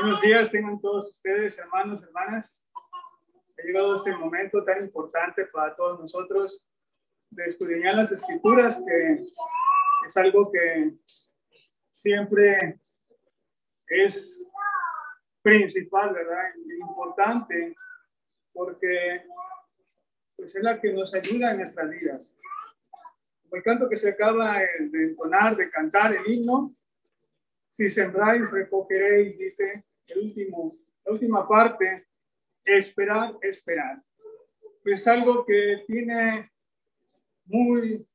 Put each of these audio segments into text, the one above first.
Buenos días, tengan todos ustedes, hermanos, hermanas. Ha llegado este momento tan importante para todos nosotros de estudiar las escrituras, que es algo que siempre es principal, ¿verdad? Importante, porque pues es la que nos ayuda en nuestras vidas. Como el canto que se acaba de entonar, de cantar el himno, si sembráis, recogeréis, dice el último, la última parte, esperar, esperar. Es algo que tiene muy,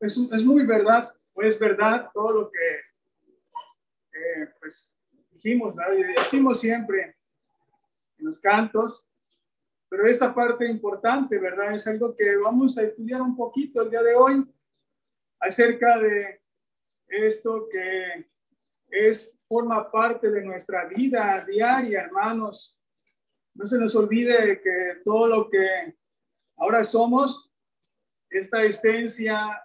es, es muy verdad, o es verdad todo lo que eh, pues, dijimos, y decimos siempre en los cantos, pero esta parte importante, ¿verdad? Es algo que vamos a estudiar un poquito el día de hoy acerca de esto que es, forma parte de nuestra vida diaria, hermanos. No se nos olvide que todo lo que ahora somos, esta esencia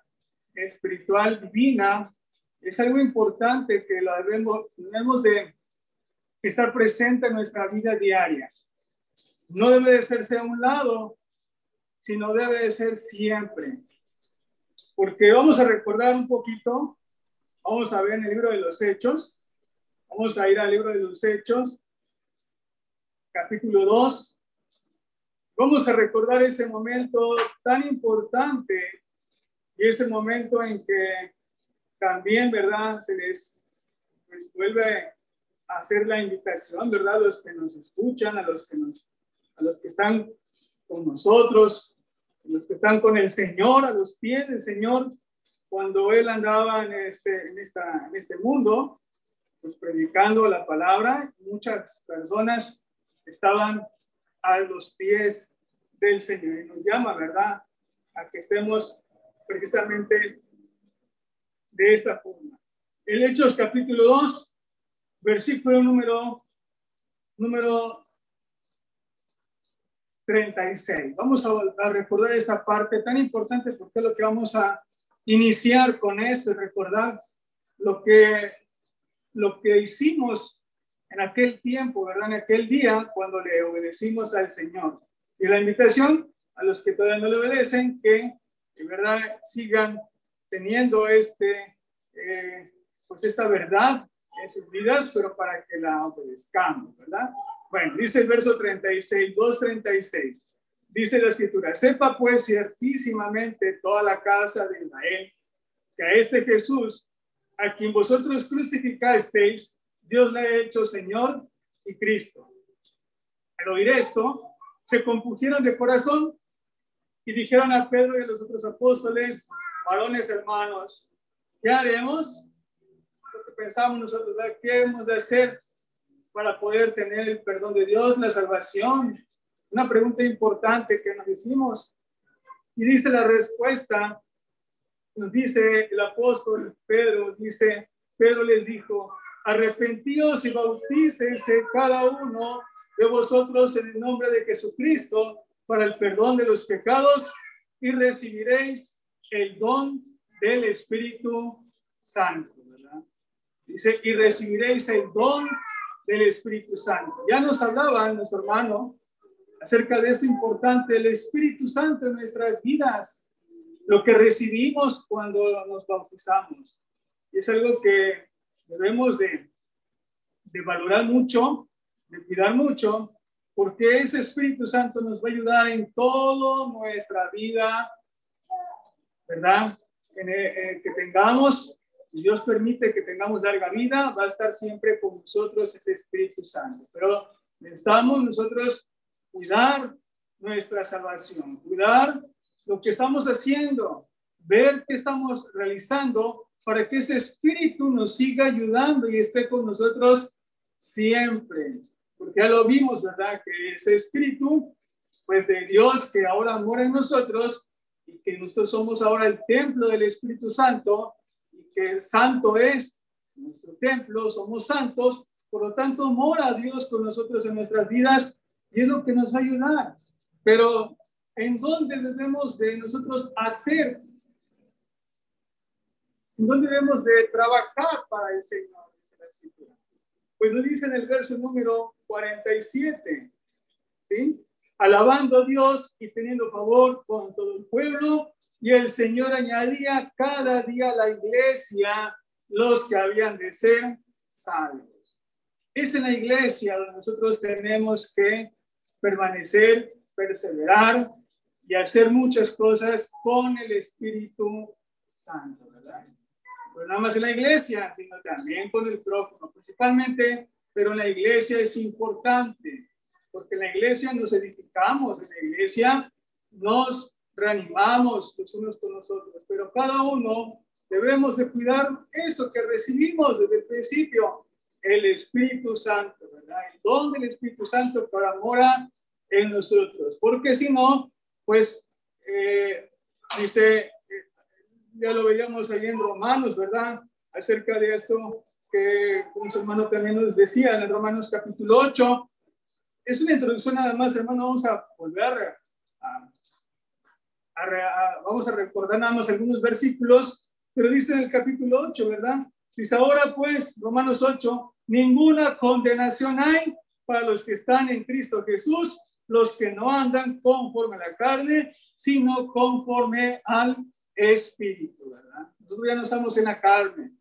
espiritual divina, es algo importante que la debemos, debemos de estar presente en nuestra vida diaria. No debe de serse a un lado, sino debe de ser siempre. Porque vamos a recordar un poquito Vamos a ver en el libro de los Hechos. Vamos a ir al libro de los Hechos, capítulo 2. Vamos a recordar ese momento tan importante y ese momento en que también, ¿verdad? Se les pues, vuelve a hacer la invitación, ¿verdad? A los que nos escuchan, a los que, nos, a los que están con nosotros, a los que están con el Señor, a los pies del Señor, cuando él andaba en este, en esta, en este mundo, pues predicando la palabra, muchas personas estaban a los pies del Señor y nos llama, ¿verdad? A que estemos precisamente de esta forma. El Hechos capítulo 2, versículo número, número 36. Vamos a, a recordar esta parte tan importante porque es lo que vamos a iniciar con eso, recordar lo que, lo que hicimos en aquel tiempo, ¿verdad? En aquel día cuando le obedecimos al Señor. Y la invitación a los que todavía no le obedecen, que de verdad sigan teniendo este, eh, pues esta verdad en sus vidas, pero para que la obedezcamos, ¿verdad? Bueno, dice el verso 36, 2.36. Dice la escritura, sepa pues ciertísimamente toda la casa de Israel que a este Jesús, a quien vosotros crucificasteis, Dios le ha hecho Señor y Cristo. Al oír esto, se compugieron de corazón y dijeron a Pedro y a los otros apóstoles, varones hermanos, ¿qué haremos? Lo que pensamos nosotros, ¿qué hemos de hacer para poder tener el perdón de Dios, la salvación? Una pregunta importante que nos hicimos. Y dice la respuesta, nos dice el apóstol Pedro, dice, Pedro les dijo, arrepentíos y bautícese cada uno de vosotros en el nombre de Jesucristo para el perdón de los pecados y recibiréis el don del Espíritu Santo. Dice, y recibiréis el don del Espíritu Santo. Ya nos hablaba nuestro hermano acerca de esto importante, el Espíritu Santo en nuestras vidas, lo que recibimos cuando nos bautizamos. Y es algo que debemos de, de valorar mucho, de cuidar mucho, porque ese Espíritu Santo nos va a ayudar en toda nuestra vida, ¿verdad? En, eh, que tengamos, si Dios permite que tengamos larga vida, va a estar siempre con nosotros ese Espíritu Santo. Pero necesitamos nosotros cuidar nuestra salvación, cuidar lo que estamos haciendo, ver qué estamos realizando para que ese espíritu nos siga ayudando y esté con nosotros siempre. Porque ya lo vimos, ¿verdad? Que ese espíritu, pues de Dios que ahora mora en nosotros y que nosotros somos ahora el templo del Espíritu Santo y que el santo es nuestro templo, somos santos, por lo tanto mora Dios con nosotros en nuestras vidas y es lo que nos va a ayudar. Pero ¿en dónde debemos de nosotros hacer? ¿En dónde debemos de trabajar para el Señor? Pues lo dice en el verso número 47, ¿sí? Alabando a Dios y teniendo favor con todo el pueblo, y el Señor añadía cada día a la iglesia los que habían de ser salvos. Es en la iglesia donde nosotros tenemos que permanecer, perseverar y hacer muchas cosas con el Espíritu Santo, ¿verdad? Pues nada más en la iglesia, sino también con el prójimo, principalmente, pero en la iglesia es importante, porque en la iglesia nos edificamos, en la iglesia nos reanimamos los unos con los otros, pero cada uno debemos de cuidar eso que recibimos desde el principio, el Espíritu Santo, ¿verdad? El don del Espíritu Santo para mora en nosotros, porque si no, pues eh, dice, eh, ya lo veíamos ahí en Romanos, ¿verdad? Acerca de esto que un hermano también nos decía en Romanos capítulo 8. Es una introducción nada más, hermano, vamos a volver a, vamos a recordar nada más algunos versículos, pero dice en el capítulo 8, ¿verdad? Dice ahora pues, Romanos 8, ninguna condenación hay para los que están en Cristo Jesús, los que no andan conforme a la carne, sino conforme al Espíritu, ¿verdad? Nosotros ya no estamos en la carne,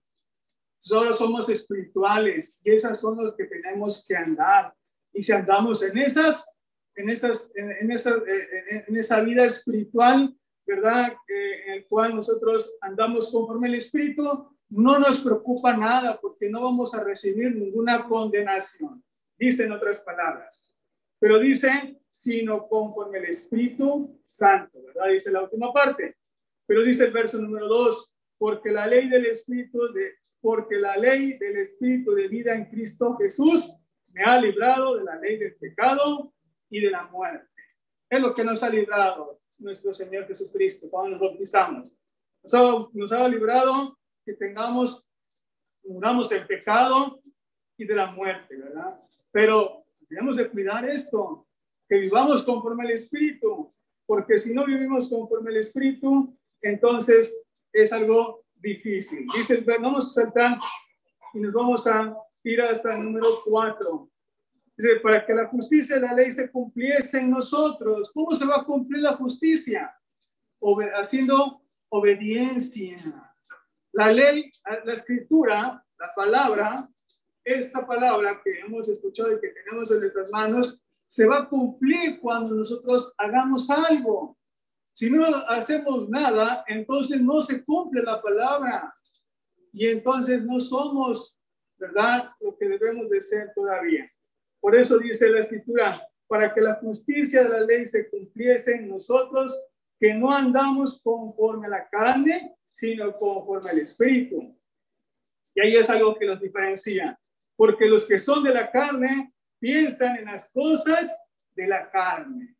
solo somos espirituales y esas son los que tenemos que andar. Y si andamos en esas, en esas, en, esa, en esa vida espiritual, ¿verdad? en el cual nosotros andamos conforme al Espíritu, no nos preocupa nada porque no vamos a recibir ninguna condenación. Dice en otras palabras. Pero dice, sino conforme el Espíritu Santo, ¿verdad? Dice la última parte. Pero dice el verso número dos, porque la ley del Espíritu de, porque la ley del Espíritu de vida en Cristo Jesús me ha librado de la ley del pecado y de la muerte. Es lo que nos ha librado nuestro Señor Jesucristo cuando nos bautizamos. Nos ha, nos ha librado que tengamos, muramos el pecado y de la muerte, ¿verdad? Pero tenemos de cuidar esto, que vivamos conforme al Espíritu, porque si no vivimos conforme al Espíritu, entonces es algo difícil. Dice, vamos a saltar y nos vamos a ir hasta el número 4. Dice, para que la justicia de la ley se cumpliese en nosotros. ¿Cómo se va a cumplir la justicia? haciendo obediencia. La ley, la escritura, la palabra, esta palabra que hemos escuchado y que tenemos en nuestras manos, se va a cumplir cuando nosotros hagamos algo. Si no hacemos nada, entonces no se cumple la palabra y entonces no somos, ¿verdad?, lo que debemos de ser todavía. Por eso dice la escritura, para que la justicia de la ley se cumpliese en nosotros, que no andamos conforme a la carne, sino conforme al Espíritu. Y ahí es algo que nos diferencia, porque los que son de la carne piensan en las cosas de la carne.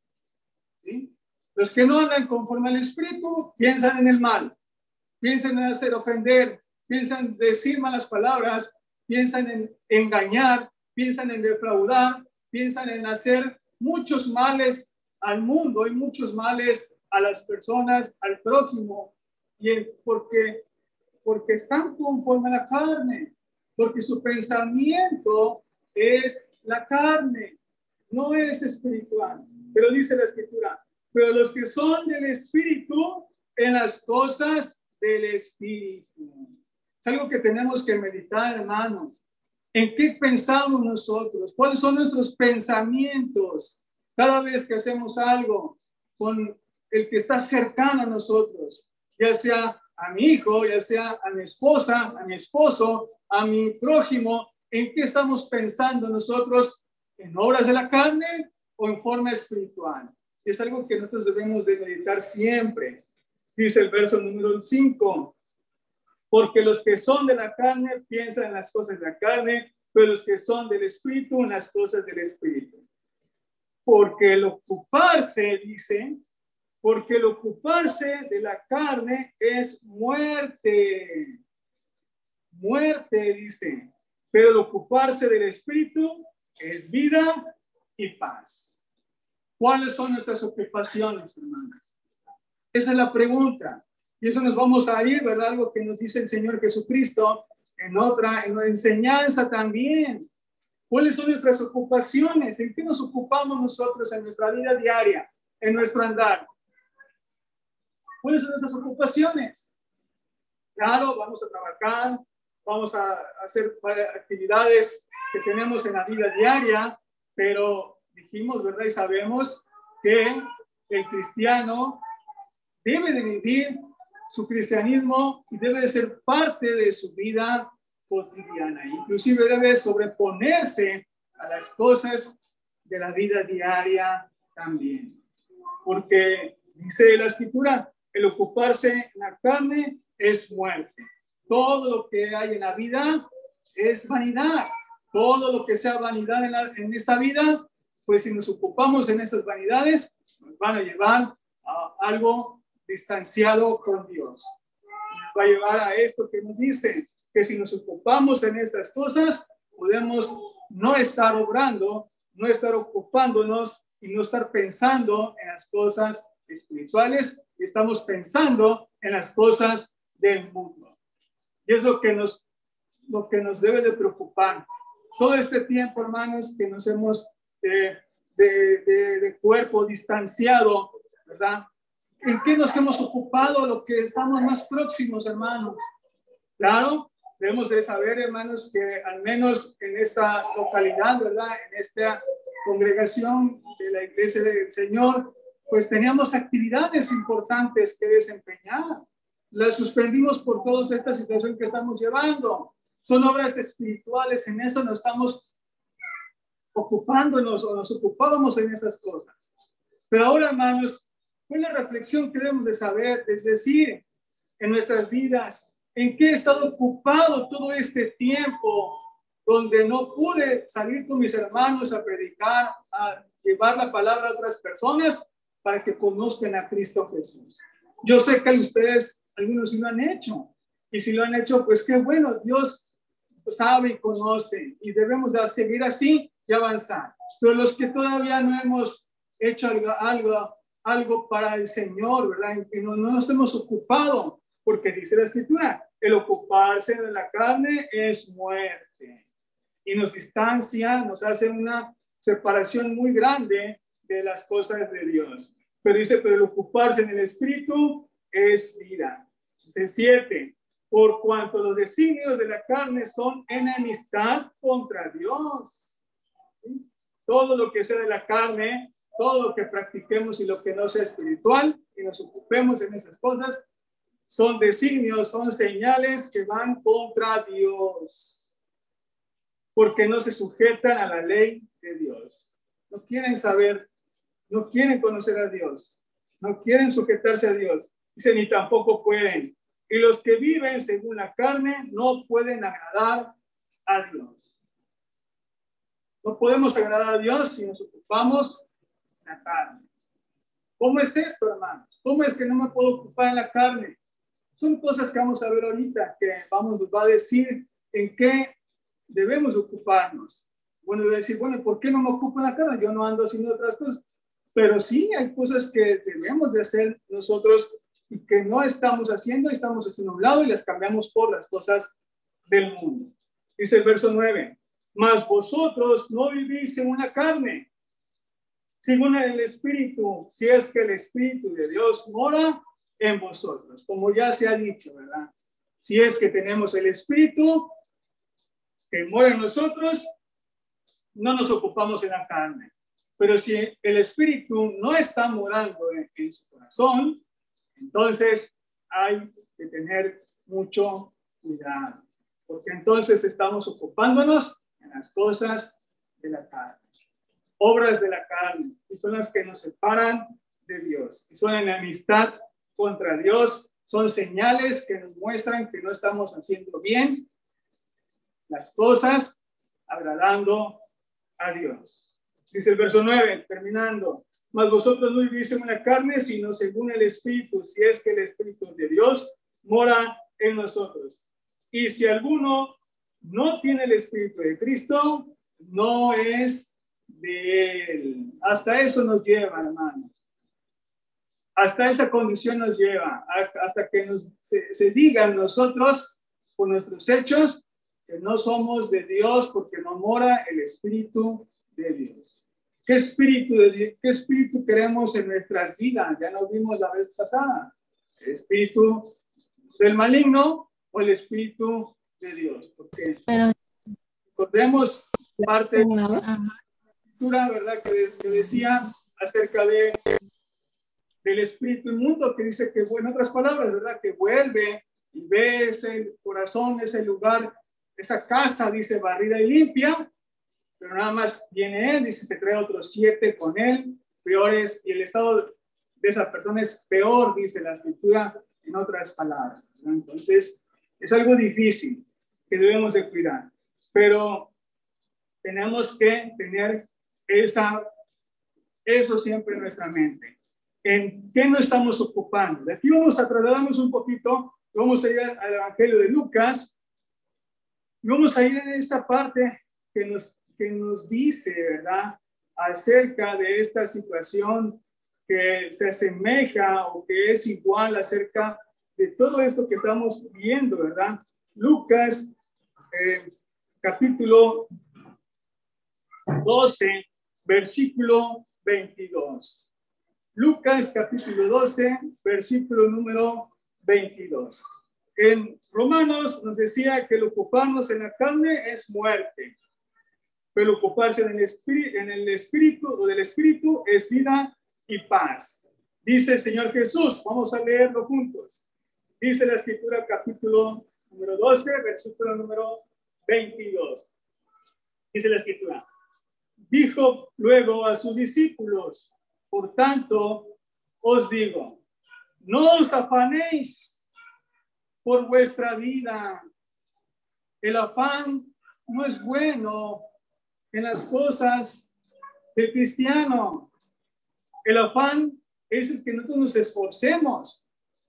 Los que no andan conforme al Espíritu piensan en el mal, piensan en hacer ofender, piensan en decir malas palabras, piensan en engañar, piensan en defraudar, piensan en hacer muchos males al mundo y muchos males a las personas, al prójimo, y porque, porque están conforme a la carne, porque su pensamiento es la carne, no es espiritual. Pero dice la escritura, pero los que son del espíritu, en las cosas del espíritu. Es algo que tenemos que meditar, hermanos. ¿En qué pensamos nosotros? ¿Cuáles son nuestros pensamientos cada vez que hacemos algo con el que está cercano a nosotros? Ya sea a mi hijo, ya sea a mi esposa, a mi esposo, a mi prójimo, ¿En qué estamos pensando nosotros? ¿En obras de la carne o en forma espiritual? Es algo que nosotros debemos de meditar siempre. Dice el verso número 5, porque los que son de la carne piensan en las cosas de la carne, pero los que son del espíritu en las cosas del espíritu. Porque el ocuparse, dice, porque el ocuparse de la carne es muerte. Muerte, dice pero el ocuparse del Espíritu es vida y paz. ¿Cuáles son nuestras ocupaciones, hermanos? Esa es la pregunta. Y eso nos vamos a ir, ¿verdad? Algo que nos dice el Señor Jesucristo en otra, en la enseñanza también. ¿Cuáles son nuestras ocupaciones? ¿En qué nos ocupamos nosotros en nuestra vida diaria, en nuestro andar? ¿Cuáles son nuestras ocupaciones? Claro, vamos a trabajar, vamos a hacer actividades que tenemos en la vida diaria, pero dijimos, ¿verdad? Y sabemos que el cristiano debe de vivir su cristianismo y debe de ser parte de su vida cotidiana. Inclusive debe sobreponerse a las cosas de la vida diaria también. Porque dice la escritura, el ocuparse en la carne es muerte. Todo lo que hay en la vida es vanidad. Todo lo que sea vanidad en, esta vida, pues si nos ocupamos en esas vanidades, nos van a llevar a algo distanciado con Dios. Va a llevar a esto que nos dice, que si nos ocupamos en estas cosas, podemos no estar obrando, no estar ocupándonos y no estar pensando en las cosas espirituales y estamos pensando en las cosas del mundo. Y es lo que nos, lo que nos debe de preocupar. Todo este tiempo, hermanos, que nos hemos de, de, de cuerpo distanciado, ¿verdad? ¿En qué nos hemos ocupado? Lo que estamos más próximos, hermanos. Claro, debemos de saber, hermanos, que al menos en esta localidad, ¿verdad? En esta congregación de la Iglesia del Señor, pues teníamos actividades importantes que desempeñar. Las suspendimos por toda esta situación que estamos llevando. Son obras espirituales, en eso nos estamos ocupándonos o nos ocupábamos en esas cosas. Pero ahora, hermanos, ¿cuál es la reflexión que debemos de saber? Es decir, en nuestras vidas, ¿En qué he estado ocupado todo este tiempo donde no pude salir con mis hermanos a predicar, a llevar la palabra a otras personas para que conozcan a Cristo Jesús? Yo sé que ustedes, algunos sí lo han hecho. Y si lo han hecho, pues qué bueno, Dios sabe y conoce y debemos de seguir así y avanzar. Pero los que todavía no hemos hecho algo, algo, algo para el Señor, ¿verdad? Que no, no nos hemos ocupado porque dice la escritura, el ocuparse de la carne es muerte. Y nos distancia, nos hace una separación muy grande de las cosas de Dios. Pero dice, pero el ocuparse en el espíritu es vida. Dice siete, por cuanto los designios de la carne son enemistad contra Dios. Todo lo que sea de la carne, todo lo que practiquemos y lo que no sea espiritual, y nos ocupemos en esas cosas, son designios, son señales que van contra Dios, porque no se sujetan a la ley de Dios. No quieren saber, no quieren conocer a Dios, no quieren sujetarse a Dios. Dice, ni tampoco pueden. Y los que viven según la carne no pueden agradar a Dios. No podemos agradar a Dios si nos ocupamos la carne. ¿Cómo es esto, hermanos? ¿Cómo es que no me puedo ocupar en la carne? Son cosas que vamos a ver ahorita, que vamos, va a decir en qué debemos ocuparnos. Bueno, a decir, bueno, ¿por qué no me ocupo en la cara? Yo no ando haciendo otras cosas. Pero sí hay cosas que debemos de hacer nosotros y que no estamos haciendo, estamos haciendo un lado y las cambiamos por las cosas del mundo. Dice el verso 9, mas vosotros no vivís en una carne, según el Espíritu, si es que el Espíritu de Dios mora en vosotros, como ya se ha dicho, ¿verdad? Si es que tenemos el Espíritu que mora en nosotros, no nos ocupamos en la carne. Pero si el Espíritu no está morando en, en su corazón, entonces hay que tener mucho cuidado, porque entonces estamos ocupándonos en las cosas de la carne, obras de la carne, y son las que nos separan de Dios, y son en amistad contra Dios son señales que nos muestran que no estamos haciendo bien las cosas agradando a Dios. Dice el verso 9, terminando, mas vosotros no vivís en una carne, sino según el Espíritu, si es que el Espíritu de Dios mora en nosotros. Y si alguno no tiene el Espíritu de Cristo, no es de él. Hasta eso nos lleva, hermanos hasta esa condición nos lleva, hasta que nos, se, digan nosotros, por nuestros hechos, que no somos de Dios porque no mora el Espíritu de Dios. ¿Qué espíritu, de, ¿Qué espíritu queremos en nuestras vidas? Ya nos vimos la vez pasada. ¿El espíritu del maligno o el espíritu de Dios? Porque recordemos parte de la escritura, ¿verdad? Que, que decía acerca de del espíritu inmundo, que dice que, en otras palabras, ¿verdad? Que vuelve y ve ese corazón, ese lugar, esa casa, dice, barrida y limpia, pero nada más viene él, dice, se trae otros siete con él, peores, y el estado de esa persona es peor, dice la escritura, en otras palabras. Entonces, es algo difícil que debemos de cuidar, pero tenemos que tener esa, eso siempre en nuestra mente en qué no estamos ocupando. De aquí vamos a trasladarnos un poquito, vamos a ir al Evangelio de Lucas, y vamos a ir en esta parte que nos, que nos dice, ¿verdad?, acerca de esta situación que se asemeja o que es igual acerca de todo esto que estamos viendo, ¿verdad? Lucas, eh, capítulo 12, versículo 22. Lucas capítulo 12, versículo número 22. En Romanos nos decía que el ocuparnos en la carne es muerte, pero ocuparse en el, espíritu, en el espíritu o del espíritu es vida y paz. Dice el Señor Jesús, vamos a leerlo juntos. Dice la escritura capítulo número 12, versículo número 22. Dice la escritura. Dijo luego a sus discípulos, por tanto, os digo, no os afanéis por vuestra vida. El afán no es bueno en las cosas del cristiano. El afán es el que nosotros nos esforcemos,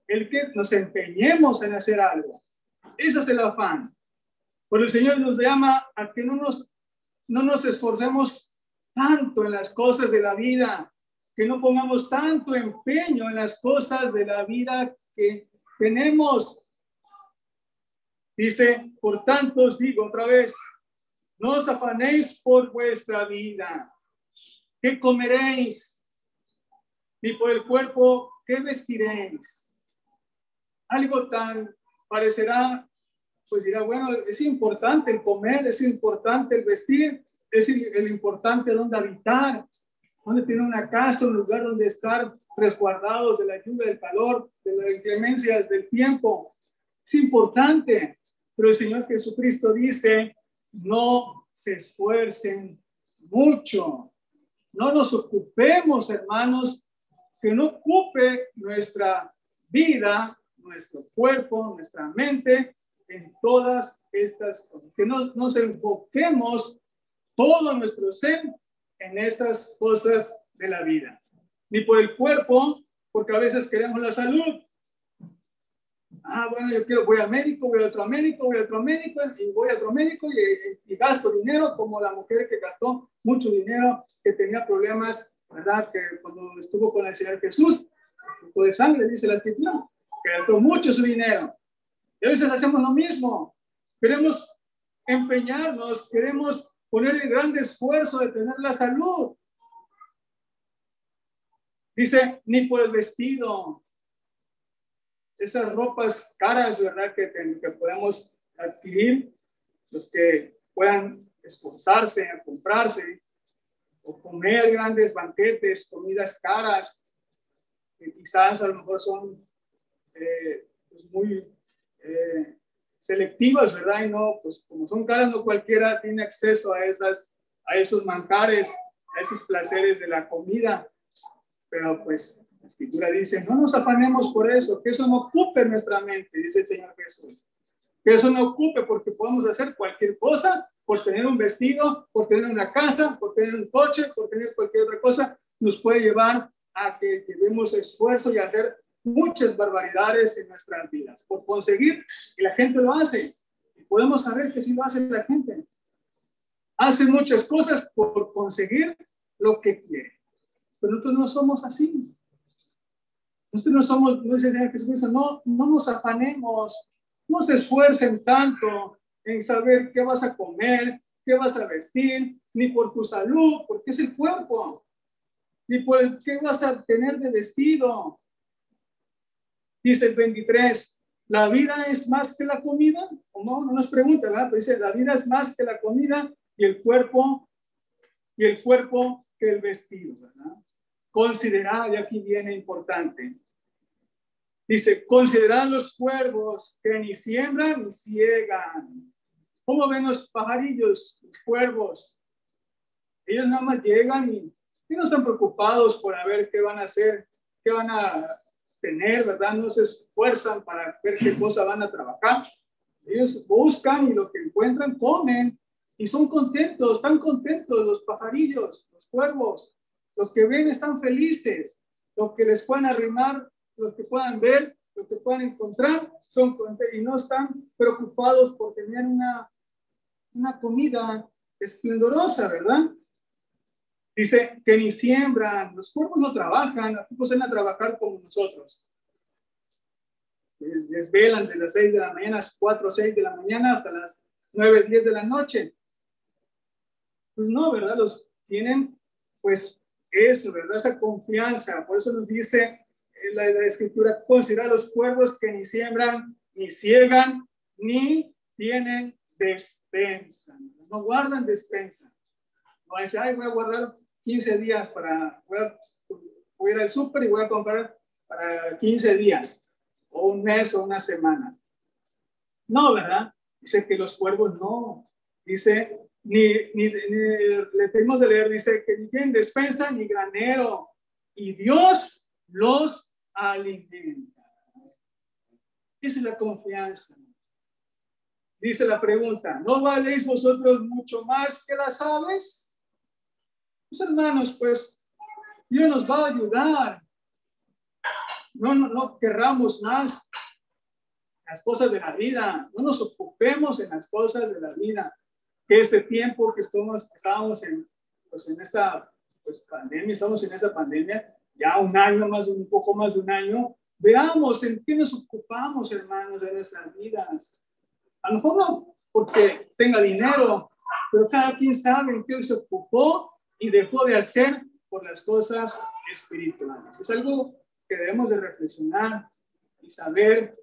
el que nos empeñemos en hacer algo. Ese es el afán. Por el Señor nos llama a que no nos, no nos esforcemos tanto en las cosas de la vida, que no pongamos tanto empeño en las cosas de la vida que tenemos. Dice, por tanto os digo otra vez, no os afanéis por vuestra vida. ¿Qué comeréis? Ni por el cuerpo, ¿qué vestiréis? Algo tan parecerá, pues dirá, bueno, es importante el comer, es importante el vestir, es el, importante dónde habitar, donde tiene una casa, un lugar donde estar resguardados de la lluvia, del calor, de las inclemencias del tiempo. Es importante, pero el Señor Jesucristo dice, no se esfuercen mucho, no nos ocupemos, hermanos, que no ocupe nuestra vida, nuestro cuerpo, nuestra mente en todas estas cosas, que no nos enfoquemos todo nuestro ser en estas cosas de la vida. Ni por el cuerpo, porque a veces queremos la salud. Ah, bueno, yo quiero, voy al médico, voy a otro médico, voy a otro médico, y voy a otro médico y, gasto dinero, como la mujer que gastó mucho dinero, que tenía problemas, ¿verdad? Que cuando estuvo con el Señor Jesús, tipo de sangre, dice la escritura, que gastó mucho su dinero. Y a veces hacemos lo mismo. Queremos empeñarnos, queremos poner el gran esfuerzo de tener la salud. Dice, ni por el vestido. Esas ropas caras, ¿verdad? Que, que podemos adquirir, los que puedan esforzarse a comprarse o comer grandes banquetes, comidas caras, que quizás a lo mejor son eh, pues muy eh, selectivas, ¿verdad? Y no, pues como son caras, no cualquiera tiene acceso a, esas, a esos manjares, a esos placeres de la comida. Pero pues la escritura dice, no nos afanemos por eso, que eso no ocupe nuestra mente, dice el Señor Jesús. Que eso no ocupe porque podemos hacer cualquier cosa por tener un vestido, por tener una casa, por tener un coche, por tener cualquier otra cosa, nos puede llevar a que llevemos esfuerzo y hacer muchas barbaridades en nuestras vidas por conseguir y la gente lo hace. Podemos saber que sí lo hace la gente. Hace muchas cosas por conseguir lo que quiere. Pero nosotros no somos así. Nosotros no somos, no dice Jesucristo, no, no nos afanemos, no se esfuercen tanto en saber qué vas a comer, qué vas a vestir, ni por tu salud, porque es el cuerpo, ni por qué vas a tener de vestido. Dice el 23, ¿la vida es más que la comida? ¿O no? No nos pregunta, ¿verdad? dice, la vida es más que la comida y el cuerpo, y el cuerpo que el vestido, ¿verdad? Considerad, y aquí viene importante, Dice, considerad los cuervos que ni siembran ni ciegan. ¿Cómo ven los pajarillos, los cuervos? Ellos nada más llegan y, no están preocupados por ver qué van a hacer, qué van a tener, ¿verdad? No se esfuerzan para ver qué cosa van a trabajar. Ellos buscan y lo que encuentran comen y son contentos, están contentos los pajarillos, los cuervos. Lo que ven están felices. Lo que les pueden arrimar lo que puedan ver, lo que puedan encontrar, son y no están preocupados por tener una, una comida esplendorosa, ¿verdad? Dice que ni siembran, los cuerpos no trabajan, tampoco se van a trabajar como nosotros. Desvelan de las 6 de la mañana, 4 o 6 de la mañana hasta las 9, 10 de la noche. Pues no, ¿verdad? Los tienen, pues eso, ¿verdad? Esa confianza. Por eso nos dice la, la escritura considera los cuervos que ni siembran, ni ciegan, ni tienen despensa. No guardan despensa. No dice, ay, voy a guardar 15 días para, voy a, voy a ir al súper y voy a comprar para 15 días, o un mes o una semana. No, ¿verdad? Dice que los cuervos no. Dice, ni, ni, le tenemos de leer, dice que ni tienen despensa ni granero. Y Dios los alimenta. Esa es la confianza. Dice la pregunta, ¿no valéis vosotros mucho más que las aves? Pues hermanos, pues Dios nos va a ayudar. No, no, no querramos más las cosas de la vida. No nos ocupemos en las cosas de la vida. Que este tiempo que estamos, estábamos en, pues en esta pues, pandemia, estamos en esa pandemia, ya un año más, un poco más de un año, veamos en qué nos ocupamos, hermanos, de nuestras vidas. A lo mejor no porque tenga dinero, pero cada quien sabe en qué se ocupó y dejó de hacer por las cosas espirituales. Es algo que debemos de reflexionar y saber,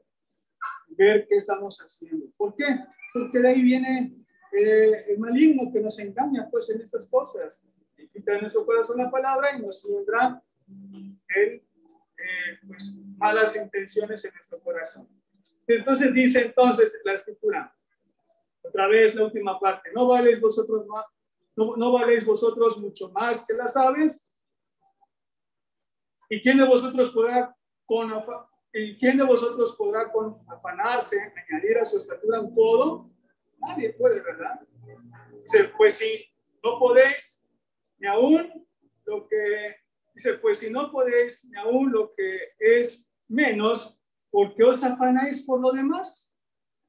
ver qué estamos haciendo. ¿Por qué? Porque de ahí viene eh, el maligno que nos engaña pues en estas cosas. Y quita en nuestro corazón la palabra y nos siembra eh, pues, malas intenciones en nuestro corazón. Entonces dice entonces la escritura, otra vez la última parte, no valéis vosotros más, no, no valéis vosotros mucho más que las aves. ¿Y quién de vosotros podrá con ¿Y quién de vosotros podrá con afanarse, añadir a su estatura un codo? Nadie puede, ¿verdad? Dice, pues si no podéis, ni aún lo que Dice, pues si no podéis ni aún lo que es menos, ¿por qué os afanáis por lo demás?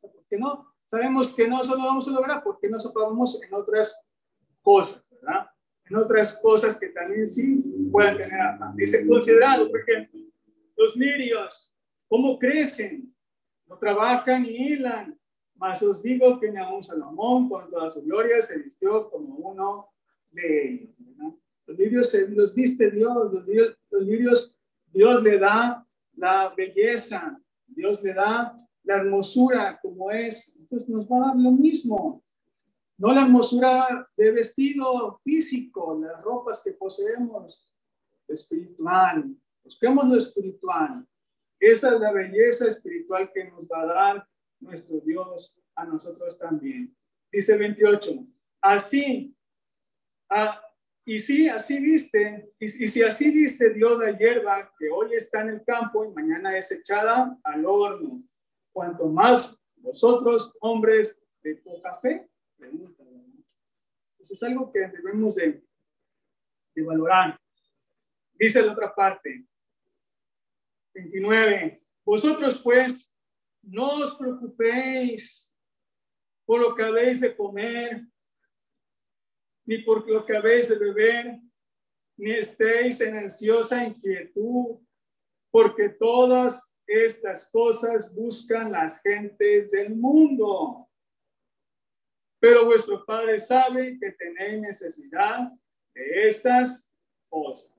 ¿Por qué no? Sabemos que no solo vamos a lograr porque nos afanamos en otras cosas, ¿verdad? En otras cosas que también sí pueden tener afán. Dice, considerado, por ejemplo, los lirios, ¿cómo crecen? No trabajan ni hilan, mas os digo que ni aún Salomón, con toda su gloria, se vistió como uno de ellos. ¿verdad? Los lirios los viste Dios, los lirios, Dios le da la belleza, Dios le da la hermosura como es, entonces nos va a dar lo mismo. No la hermosura de vestido físico, las ropas que poseemos, espiritual. Busquemos lo espiritual. Esa es la belleza espiritual que nos va a dar nuestro Dios a nosotros también. Dice 28. Así, a, y si así viste, y, si así viste Dios la hierba que hoy está en el campo y mañana es echada al horno, cuanto más vosotros, hombres de poca fe, pregunta. Eso es algo que debemos de, de valorar. Dice la otra parte, 29. Vosotros pues no os preocupéis por lo que habéis de comer ni por lo que habéis de beber, ni estéis en ansiosa inquietud, porque todas estas cosas buscan las gentes del mundo. pero vuestro Padre sabe que tenéis necesidad de estas cosas.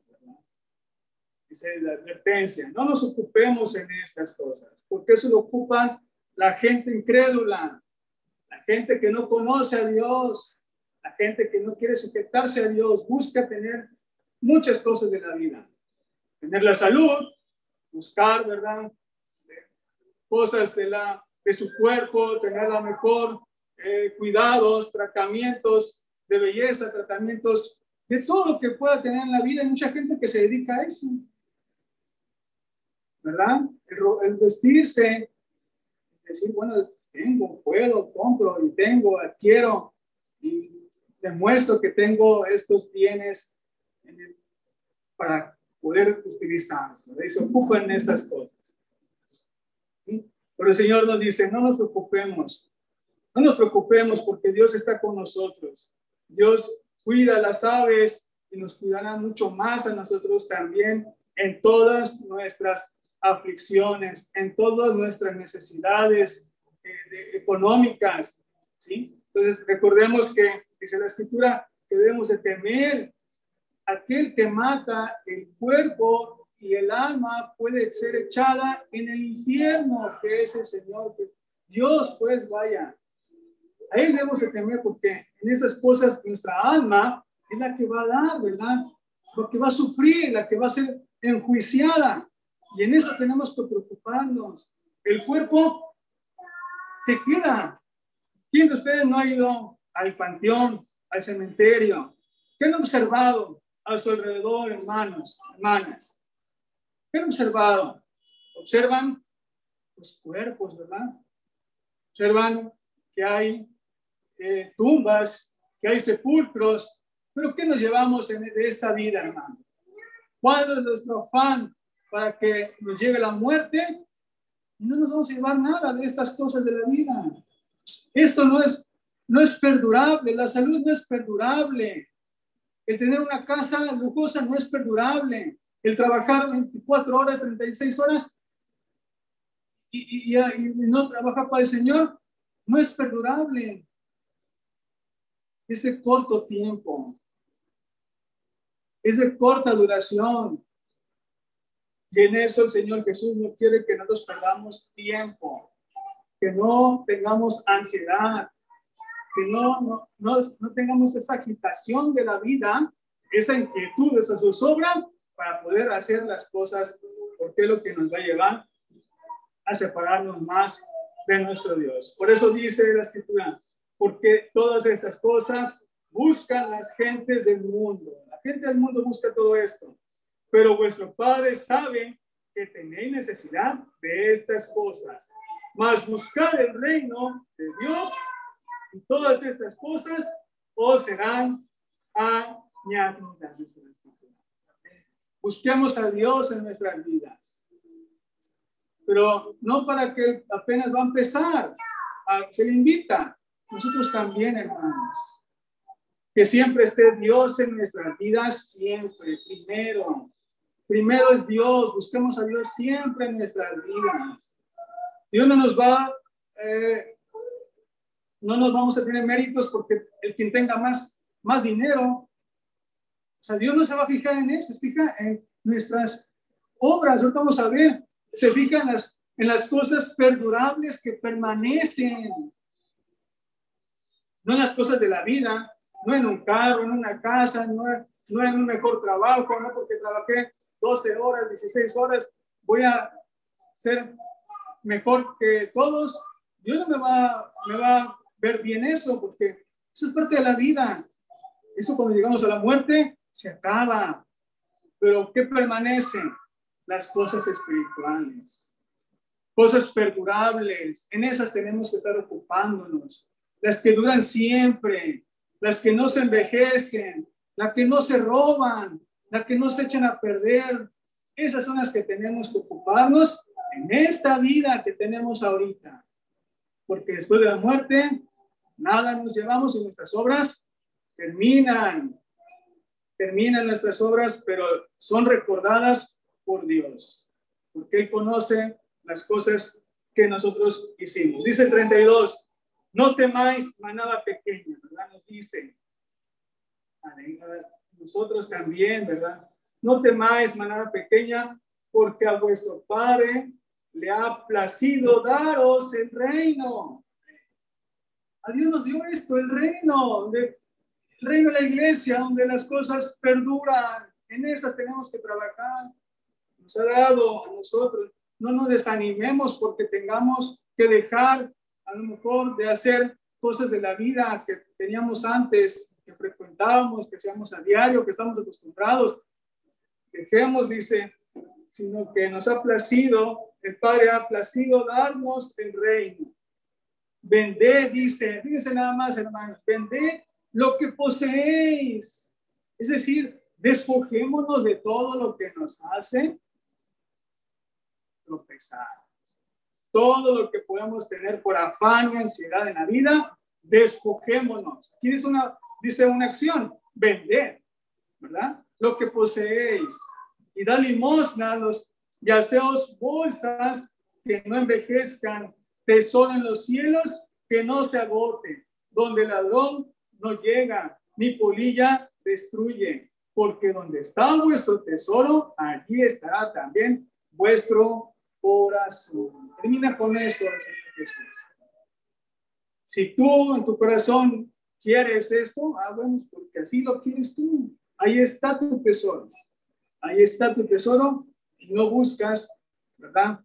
Dice la advertencia, no nos ocupemos en estas cosas, porque eso lo ocupan la gente incrédula, la gente que no conoce a Dios, la gente que no quiere sujetarse a Dios, busca tener muchas cosas de la vida. Tener la salud, buscar, ¿verdad? Cosas de, la, de su cuerpo, tener la mejor eh, cuidados, tratamientos de belleza, tratamientos de todo lo que pueda tener en la vida. Hay mucha gente que se dedica a eso. ¿Verdad? El, vestirse, decir, bueno, tengo, puedo, compro y tengo, adquiero y demuestro que tengo estos bienes para poder utilizarlos. Y se ocupan estas cosas. Pero el Señor nos dice, no nos preocupemos no nos preocupemos porque Dios está con nosotros. Dios cuida las aves y nos cuidará mucho más a nosotros también en todas nuestras aflicciones, en todas nuestras necesidades eh, económicas. ¿sí? Entonces, recordemos que dice la escritura que debemos de temer aquel que mata el cuerpo y el alma puede ser echada en el infierno, que es el Señor. Dios, pues, vaya, a Él debemos de temer porque en esas cosas nuestra alma es la que va a dar, ¿verdad? Lo que va a sufrir, la que va a ser enjuiciada. Y en eso tenemos que preocuparnos. El cuerpo se queda. ¿Quién de ustedes no ha ido al panteón, al cementerio? ¿Qué han observado a su alrededor, hermanos, hermanas? ¿Qué han observado? Observan los cuerpos, ¿verdad? Observan que hay eh, tumbas, que hay sepulcros, pero ¿qué nos llevamos de esta vida, hermano? ¿Cuál es nuestro afán para que nos llegue la muerte? No nos vamos a llevar nada de estas cosas de la vida. Esto no es, no es perdurable, la salud no es perdurable. El tener una casa lujosa no es perdurable. El trabajar 24 horas, 36 horas y, no trabajar para el Señor no es perdurable es de corto tiempo, es de corta duración. Y en eso el Señor Jesús no quiere que nosotros perdamos tiempo, que no tengamos ansiedad, que no, no, no, tengamos esa agitación de la vida, esa inquietud, esa zozobra para poder hacer las cosas, porque es lo que nos va a llevar a separarnos más de nuestro Dios. Por eso dice la escritura, porque todas estas cosas buscan las gentes del mundo. La gente del mundo busca todo esto, pero vuestro Padre sabe que tenéis necesidad de estas cosas. Mas buscar el reino de Dios todas estas cosas os serán añadidas. Busquemos a Dios en nuestras vidas, pero no para que apenas va a empezar. Se le invita, nosotros también, hermanos. Que siempre esté Dios en nuestras vidas, siempre, primero. Primero es Dios, busquemos a Dios siempre en nuestras vidas. Dios no nos va, eh, no nos vamos a tener méritos porque el quien tenga más, más dinero, o sea, Dios no se va a fijar en eso, se fija en nuestras obras. Ahorita vamos a ver, se fija en las, en las cosas perdurables que permanecen no en las cosas de la vida, no en un carro, en una casa, no, no en un mejor trabajo, no porque trabajé 12 horas, 16 horas, voy a ser mejor que todos. Dios no me va, me va ver bien eso, porque eso es parte de la vida. Eso cuando llegamos a la muerte se acaba. Pero ¿qué permanecen? Las cosas espirituales, cosas perdurables. En esas tenemos que estar ocupándonos las que duran siempre, las que no se envejecen, las que no se roban, las que no se echan a perder. Esas son las que tenemos que ocuparnos en esta vida que tenemos ahorita. Porque después de la muerte, nada nos llevamos y nuestras obras terminan. Terminan nuestras obras, pero son recordadas por Dios. Porque Él conoce las cosas que nosotros hicimos. Dice el 32, No temáis manada pequeña, ¿verdad? Nos dice. Nosotros también, ¿verdad? No temáis manada pequeña, porque a vuestro Padre le ha placido daros el reino. A Dios nos dio esto, el reino, el reino de la iglesia, donde las cosas perduran. En esas tenemos que trabajar. Nos ha dado a nosotros. No nos desanimemos porque tengamos que dejar a lo mejor de hacer cosas de la vida que teníamos antes, que frecuentábamos, que hacíamos a diario, que estamos acostumbrados. Dejemos, dice, sino que nos ha placido, el Padre ha placido darnos el reino. Vended, dice, fíjense nada más, hermanos, vended lo que poseéis. Es decir, despojémonos de todo lo que nos hace tropezar. Todo lo que podemos tener por afán y ansiedad en la vida, despojémonos. Aquí dice una, dice una acción, vender, ¿verdad? Lo que poseéis y da limosna a los yaceos bolsas que no envejezcan, tesoro en los cielos que no se agote, donde el ladrón no llega, ni polilla destruye, porque donde está vuestro tesoro, allí estará también vuestro corazón. Termina con eso, Jesús. Si tú en tu corazón quieres esto, ah, porque así lo quieres tú. Ahí está tu tesoro. Ahí está tu tesoro y no buscas, ¿verdad?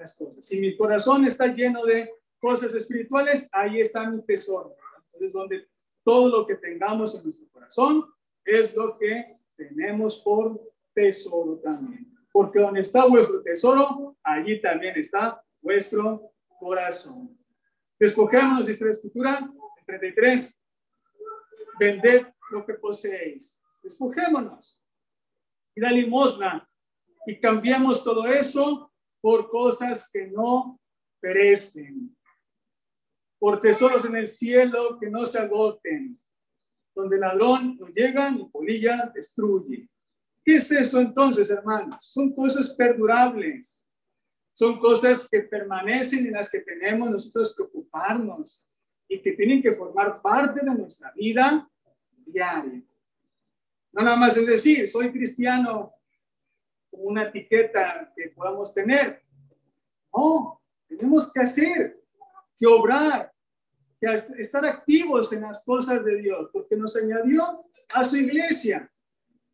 Las cosas. Si mi corazón está lleno de cosas espirituales, ahí está mi tesoro. Entonces, donde todo lo que tengamos en nuestro corazón es lo que tenemos por tesoro también. Porque donde está vuestro tesoro, allí también está vuestro corazón. Despojémonos, dice la escritura, 33, vended lo que poseéis. Despojémonos y la limosna y cambiamos todo eso por cosas que no perecen, por tesoros en el cielo que no se agoten, donde el ladrón no llega ni polilla destruye. ¿Qué es eso entonces, hermanos? Son cosas perdurables, son cosas que permanecen en las que tenemos nosotros que ocuparnos y que tienen que formar parte de nuestra vida diaria. No nada más es decir, soy cristiano una etiqueta que podamos tener. No, tenemos que hacer, que obrar, que estar activos en las cosas de Dios, porque nos añadió a su iglesia.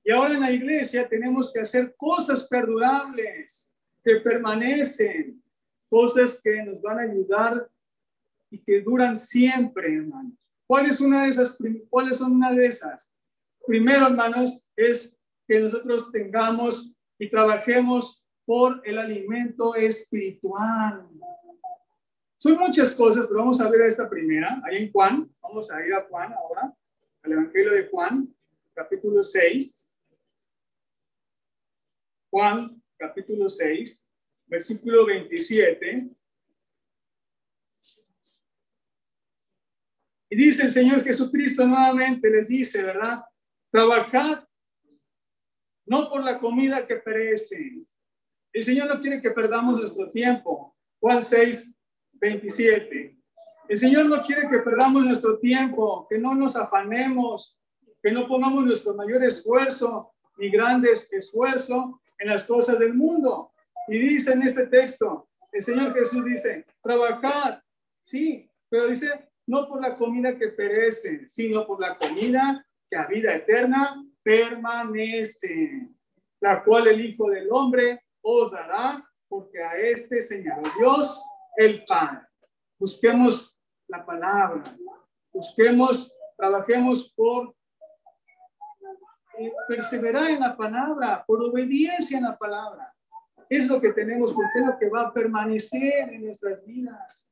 Y ahora en la iglesia tenemos que hacer cosas perdurables, que permanecen, cosas que nos van a ayudar y que duran siempre, hermanos. ¿Cuál es una de esas? ¿Cuáles son una de esas? Primero, hermanos, es que nosotros tengamos y trabajemos por el alimento espiritual. Son muchas cosas, pero vamos a ver esta primera, ahí en Juan. Vamos a ir a Juan ahora, al Evangelio de Juan, capítulo 6. Juan, capítulo 6, versículo 27. Y dice el Señor Jesucristo nuevamente, les dice, ¿verdad? Trabajad no por la comida que perece. El Señor no quiere que perdamos nuestro tiempo. Juan 6, 27. El Señor no quiere que perdamos nuestro tiempo, que no nos afanemos, que no pongamos nuestro mayor esfuerzo ni grandes esfuerzo en las cosas del mundo. Y dice en este texto, el Señor Jesús dice, trabajar, sí, pero dice, no por la comida que perece, sino por la comida que a vida eterna permanece, la cual el Hijo del Hombre os dará, porque a este señaló Dios el pan. Busquemos la palabra, busquemos, trabajemos por eh, perseverar en la palabra, por obediencia en la palabra. Es lo que tenemos, porque lo que va a permanecer en nuestras vidas.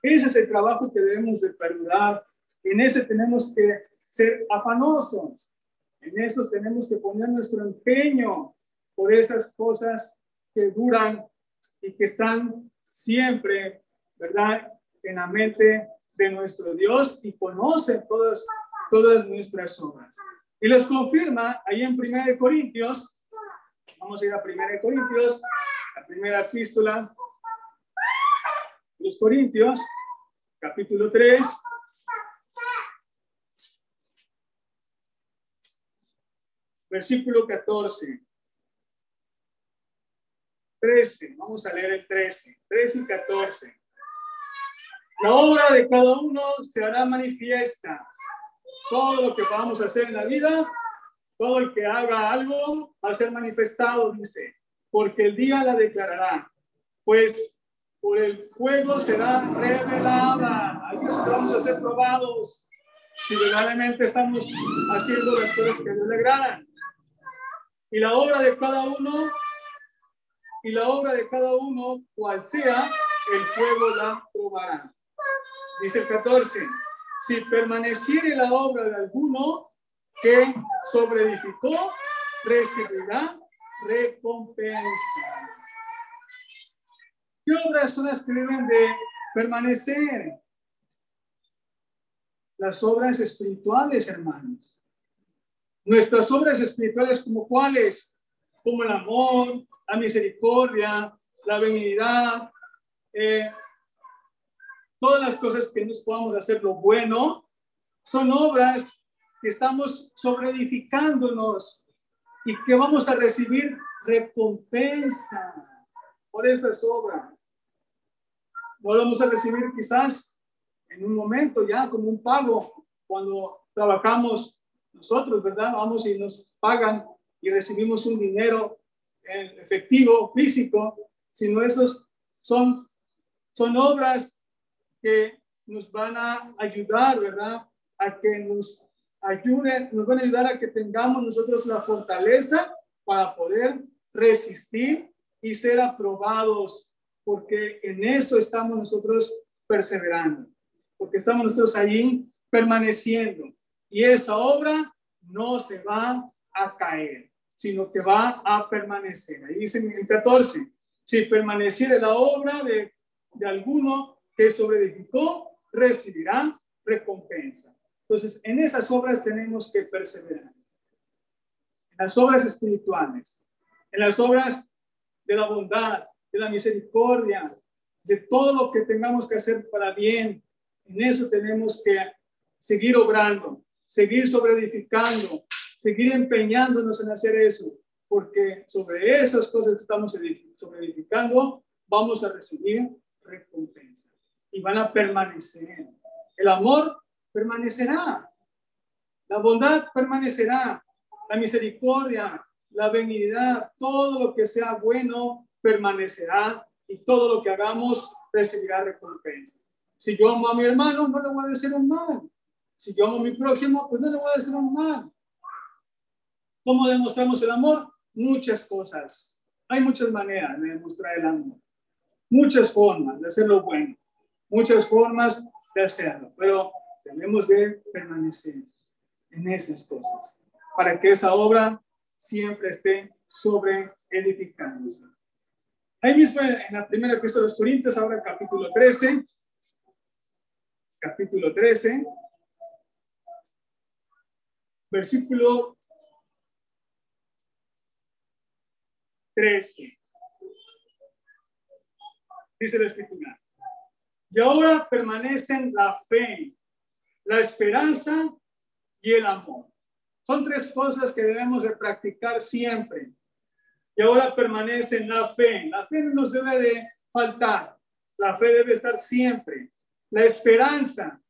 Ese es el trabajo que debemos de perdurar. En ese tenemos que ser afanosos. En esos tenemos que poner nuestro empeño por esas cosas que duran y que están siempre, ¿verdad? En la mente de nuestro Dios y conoce todas, todas nuestras obras. Y les confirma ahí en 1 Corintios, vamos a ir a 1 Corintios, la primera epístola, los Corintios, capítulo 3. Versículo 14. 13, vamos a leer el 13, 13 y 14. La obra de cada uno se hará manifiesta. Todo lo que vamos a hacer en la vida, todo el que haga algo va a ser manifestado, dice, porque el día la declarará. Pues por el fuego será revelada. Ahí vamos a ser probados si verdaderamente estamos haciendo las cosas que Dios le agradan. Y la obra de cada uno, y la obra de cada uno, cual sea, el fuego la probará. Dice el 14, si permaneciere la obra de alguno que sobreedificó, recibirá recompensa. ¿Qué obras son las que deben de permanecer? Las obras espirituales, hermanos. Nuestras obras espirituales como cuáles? Como el amor, la misericordia, la benignidad, eh, todas las cosas que nos podamos hacer lo bueno, son obras que estamos sobreedificándonos y que vamos a recibir recompensa por esas obras. No vamos a recibir quizás en un momento ya como un pago cuando trabajamos nosotros, ¿verdad? Vamos y nos pagan y recibimos un dinero efectivo, físico, sino esos son, son obras que nos van a ayudar, ¿verdad? A que nos ayuden, nos van a ayudar a que tengamos nosotros la fortaleza para poder resistir y ser aprobados, porque en eso estamos nosotros perseverando, porque estamos nosotros allí permaneciendo. Y esa obra no se va a caer, sino que va a permanecer. Ahí dice en el 14, si permaneciere la obra de, de alguno que sobreedificó, recibirá recompensa. Entonces, en esas obras tenemos que perseverar. En las obras espirituales, en las obras de la bondad, de la misericordia, de todo lo que tengamos que hacer para bien. En eso tenemos que seguir obrando, seguir sobreedificando, seguir empeñándonos en hacer eso, porque sobre esas cosas que estamos sobreedificando vamos a recibir recompensa y van a permanecer. El amor permanecerá, la bondad permanecerá, la misericordia, la benignidad, todo lo que sea bueno permanecerá y todo lo que hagamos recibirá recompensa. Si yo amo a mi hermano, no le voy a decir un mal. Si yo amo a mi prójimo, pues no le voy a decir un mal. ¿Cómo demostramos el amor? Muchas cosas. Hay muchas maneras de demostrar el amor. Muchas formas de hacerlo bueno. Muchas formas de hacerlo. Pero tenemos de permanecer en esas cosas para que esa obra siempre esté sobre edificándose. Ahí mismo en la primera epístola de los Corintios, ahora capítulo 13, capítulo 13, versículo 13. Dice la escritura. Y ahora permanecen la fe, la esperanza y el amor. Son tres cosas que debemos de practicar siempre. Y ahora permanece en la fe. La fe no nos debe de faltar. La fe debe estar siempre. La esperanza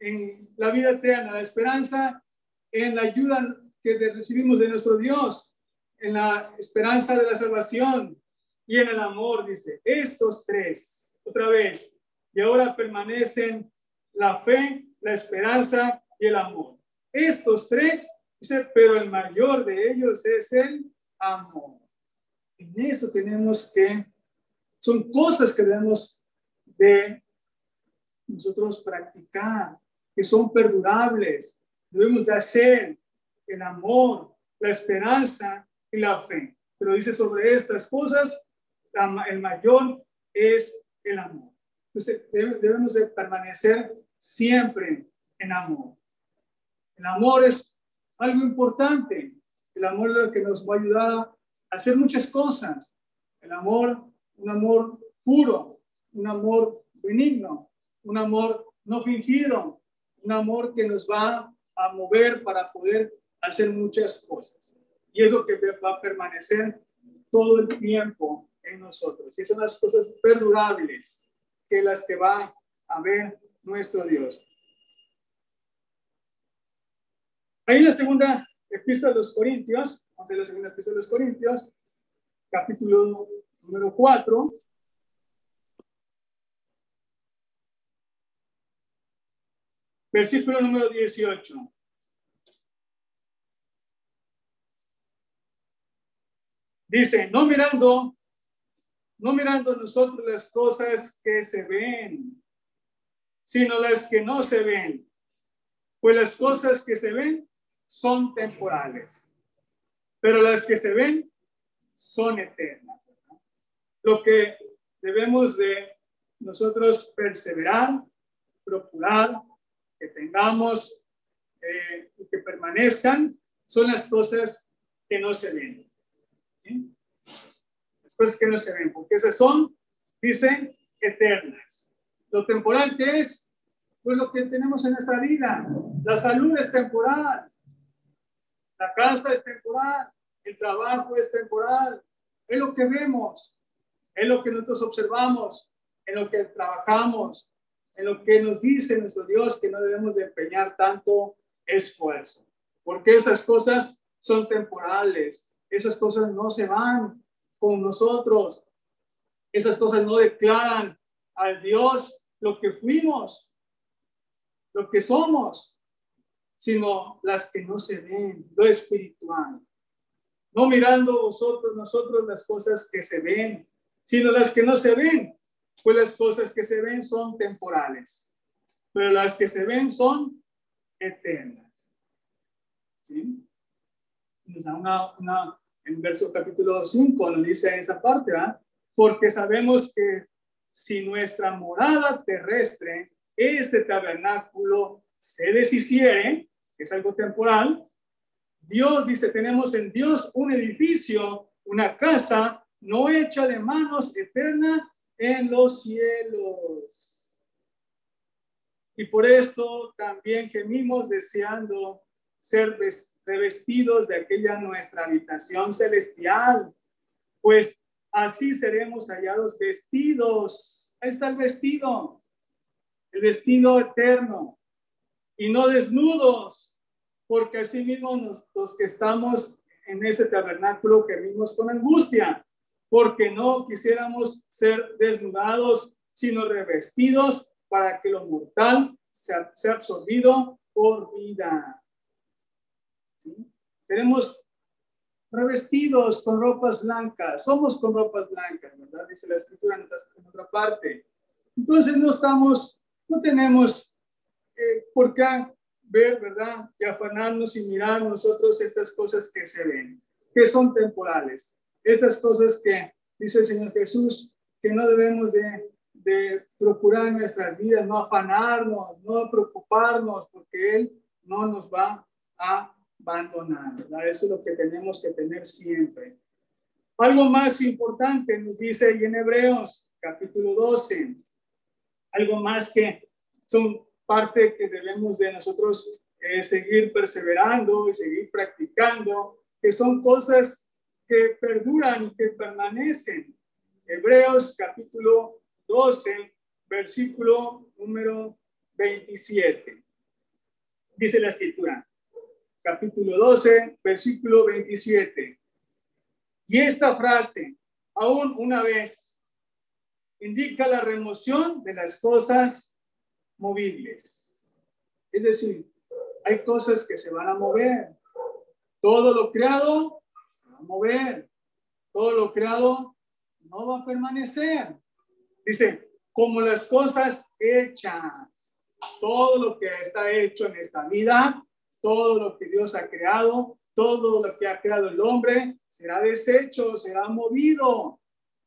en la vida eterna, la esperanza en la ayuda que recibimos de nuestro Dios, en la esperanza de la salvación y en el amor, dice. Estos tres, otra vez, y ahora permanecen la fe, la esperanza y el amor. Estos tres Dice, pero el mayor de ellos es el amor. En eso tenemos que, son cosas que debemos de nosotros practicar, que son perdurables. Debemos de hacer el amor, la esperanza y la fe. Pero dice sobre estas cosas, el mayor es el amor. Entonces debemos de permanecer siempre en amor. El amor es algo importante. El amor es lo que nos va a ayudar a hacer muchas cosas. El amor, un amor puro, un amor benigno, un amor no fingido, un amor que nos va a mover para poder hacer muchas cosas. Y es lo que va a permanecer todo el tiempo en nosotros. Y son las cosas perdurables que las que va a ver nuestro Dios. Ahí la segunda epístola de los Corintios, a la segunda epístola de los Corintios, capítulo número 4. Versículo número 18. Dice, no mirando, no mirando nosotros las cosas que se ven, sino las que no se ven. Pues las cosas que se ven son temporales, pero las que se ven son eternas. Lo que debemos de nosotros perseverar, procurar, que tengamos eh, y que permanezcan, son las cosas que no se ven. Las cosas que no se ven, porque esas son, dicen, eternas. Lo temporal que es, pues lo que tenemos en nuestra vida. La salud es temporal, la casa es temporal, el trabajo es temporal. Es lo que vemos, es lo que nosotros observamos, en lo que trabajamos, en lo que nos dice nuestro Dios que no debemos de empeñar tanto esfuerzo. Porque esas cosas son temporales, esas cosas no se van con nosotros, esas cosas no declaran al Dios lo que fuimos, lo que somos sino las que no se ven, lo espiritual. No mirando vosotros, nosotros las cosas que se ven, sino las que no se ven, pues las cosas que se ven son temporales, pero las que se ven son eternas. ¿Sí? Nos da una, una, en verso capítulo 5 nos dice esa parte, ¿verdad? Porque sabemos que si nuestra morada terrestre, este tabernáculo, se deshiciere, es algo temporal, Dios dice, tenemos en Dios un edificio, una casa no hecha de manos eterna en los cielos. Y por esto también gemimos deseando ser revestidos de aquella nuestra habitación celestial, pues así seremos hallados vestidos. Ahí está el vestido, el vestido eterno y no desnudos, porque así mismo los que estamos en ese tabernáculo que vimos con angustia, porque no quisiéramos ser desnudados, sino revestidos para que lo mortal sea, sea absorbido por vida. ¿Sí? Tenemos revestidos con ropas blancas, somos con ropas blancas, ¿verdad? Dice la escritura en otra, en otra parte. Entonces no estamos, no tenemos eh, ¿por qué ver, verdad? Y afanarnos y mirar nosotros estas cosas que se ven, que son temporales. Estas cosas que dice el Señor Jesús, que no debemos de, procurar en nuestras vidas, no afanarnos, no preocuparnos, porque Él no nos va a abandonar. Eso es lo que tenemos que tener siempre. Algo más importante nos dice en Hebreos capítulo 12, algo más que son parte que debemos de nosotros eh, seguir perseverando y seguir practicando, que son cosas que perduran y que permanecen. Hebreos capítulo 12, versículo número 27. Dice la escritura, capítulo 12, versículo 27. Y esta frase, aún una vez, indica la remoción de las cosas movibles. Es decir, hay cosas que se van a mover. Todo lo creado se va a mover. Todo lo creado no va a permanecer. Dice, como las cosas hechas, todo lo que está hecho en esta vida, todo lo que Dios ha creado, todo lo que ha creado el hombre, será deshecho, será movido,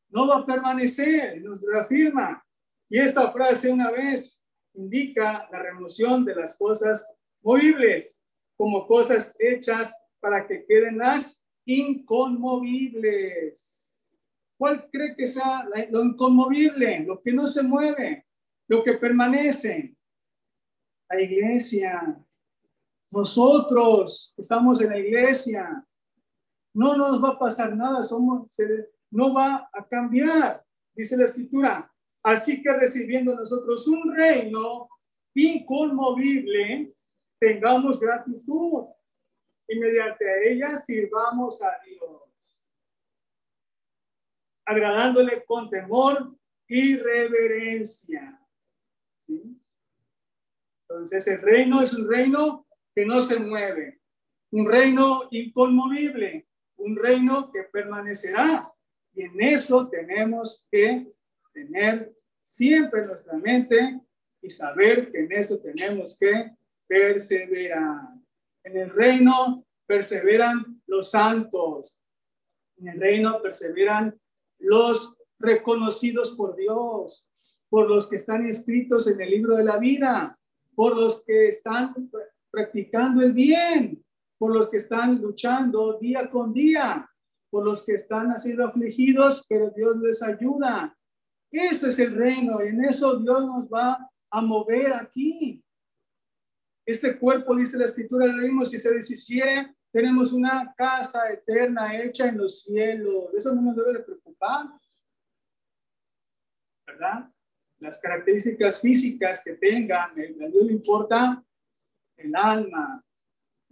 no va a permanecer, nos reafirma. Y esta frase una vez indica la remoción de las cosas movibles como cosas hechas para que queden las inconmovibles. ¿Cuál cree que sea lo inconmovible? Lo que no se mueve, lo que permanece. La iglesia. Nosotros estamos en la iglesia. No nos va a pasar nada, somos, no va a cambiar, dice la escritura. Así que recibiendo nosotros un reino inconmovible, tengamos gratitud y mediante ella sirvamos a Dios, agradándole con temor y reverencia. Entonces el reino es un reino que no se mueve, un reino inconmovible, un reino que permanecerá. Y en eso tenemos que tener siempre nuestra mente y saber que en eso tenemos que perseverar. En el reino perseveran los santos. En el reino perseveran los reconocidos por Dios, por los que están inscritos en el libro de la vida, por los que están practicando el bien, por los que están luchando día con día, por los que están siendo afligidos, pero Dios les ayuda. Este es el reino en eso Dios nos va a mover aquí. Este cuerpo, dice la escritura, leímos, si se deshiciere, tenemos una casa eterna hecha en los cielos. Eso no nos debe de preocupar. ¿Verdad? Las características físicas que tengan, a Dios le importa el alma,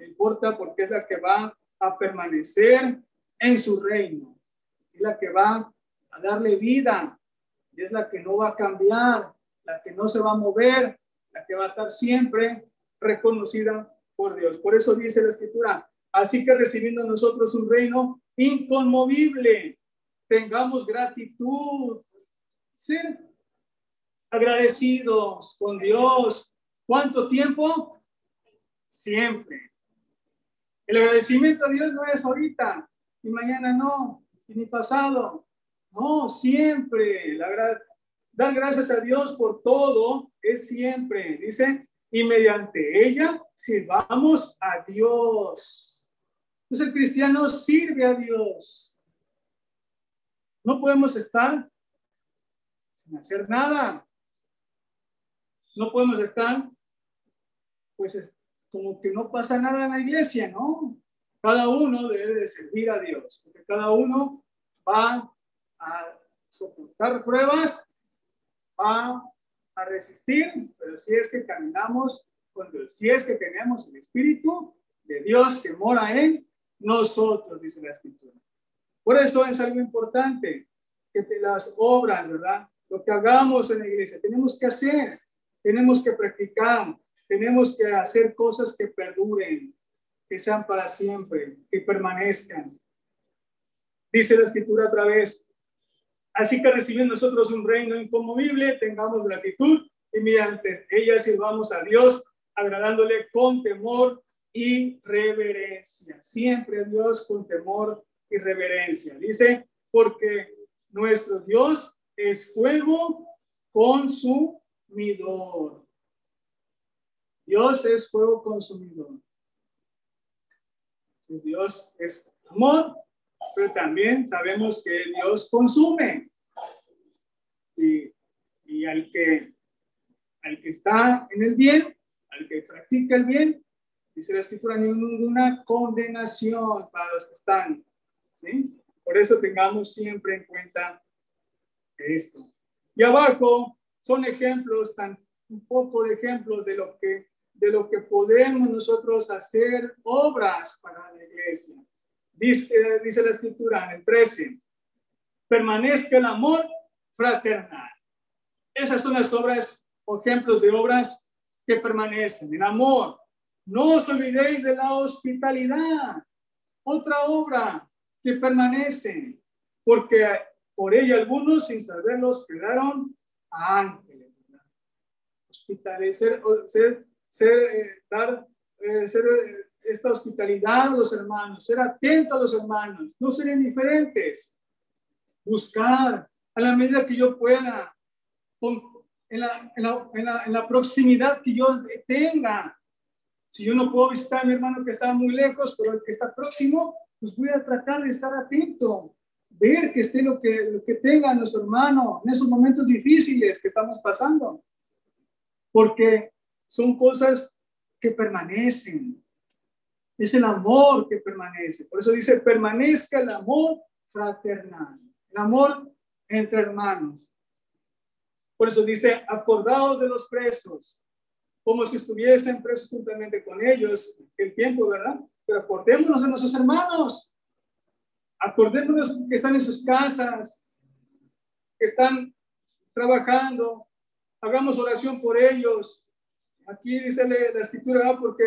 importa porque es la que va a permanecer en su reino, es la que va a darle vida, y es la que no va a cambiar, la que no se va a mover, la que va a estar siempre reconocida por Dios. Por eso dice la escritura, así que recibiendo nosotros un reino inconmovible, tengamos gratitud, ser agradecidos con Dios. ¿Cuánto tiempo? Siempre. El agradecimiento a Dios no es ahorita y mañana no, y ni pasado. No, siempre. La, dar gracias a Dios por todo es siempre. Dice, y mediante ella sirvamos a Dios. Entonces el cristiano sirve a Dios. No podemos estar sin hacer nada. No podemos estar, pues, como que no pasa nada en la iglesia, ¿no? Cada uno debe de servir a Dios, porque cada uno va a soportar pruebas, va a resistir, pero si es que caminamos Dios, si es que tenemos el Espíritu de Dios que mora en nosotros, dice la Escritura. Por eso es algo importante que las obras, ¿verdad? Lo que hagamos en la iglesia, tenemos que hacer, tenemos que practicar, tenemos que hacer cosas que perduren, que sean para siempre, que permanezcan. Dice la escritura otra vez, así que recibiendo nosotros un reino inconmovible, tengamos gratitud y mediante ella sirvamos a Dios, agradándole con temor y reverencia. Siempre Dios con temor y reverencia. Dice, porque nuestro Dios es fuego consumidor. Dios es fuego consumidor. Dios es amor, pero también sabemos que Dios consume. Y, y al, que, al que está en el bien, al que practica el bien, dice la escritura, ninguna condenación para los que están. ¿sí? Por eso tengamos siempre en cuenta esto. Y abajo son ejemplos, tan un poco de ejemplos de lo que de lo que podemos nosotros hacer obras para la iglesia. Dice, dice la escritura en el 13, permanezca el amor fraternal. Esas son las obras ejemplos de obras que permanecen en amor. No os olvidéis de la hospitalidad, otra obra que permanece, porque por ella algunos sin saberlos quedaron a ángeles. Hospitalecer, ser ser, eh, dar, eh, ser eh, esta hospitalidad a los hermanos, ser atento a los hermanos, no ser indiferentes, buscar a la medida que yo pueda, en, la, en, la, en, la, proximidad que yo tenga. Si yo no puedo visitar a mi hermano que está muy lejos, pero el que está próximo, pues voy a tratar de estar atento, ver que esté lo que, lo que tenga nuestro hermano en esos momentos difíciles que estamos pasando. Porque son cosas que permanecen. Es el amor que permanece. Por eso dice, permanezca el amor fraternal, el amor entre hermanos. Por eso dice, acordados de los presos, como si estuviesen presos juntamente con ellos, el tiempo, ¿verdad? Pero acordémonos de nuestros hermanos, acordémonos que están en sus casas, que están trabajando, hagamos oración por ellos. Aquí dice la escritura, porque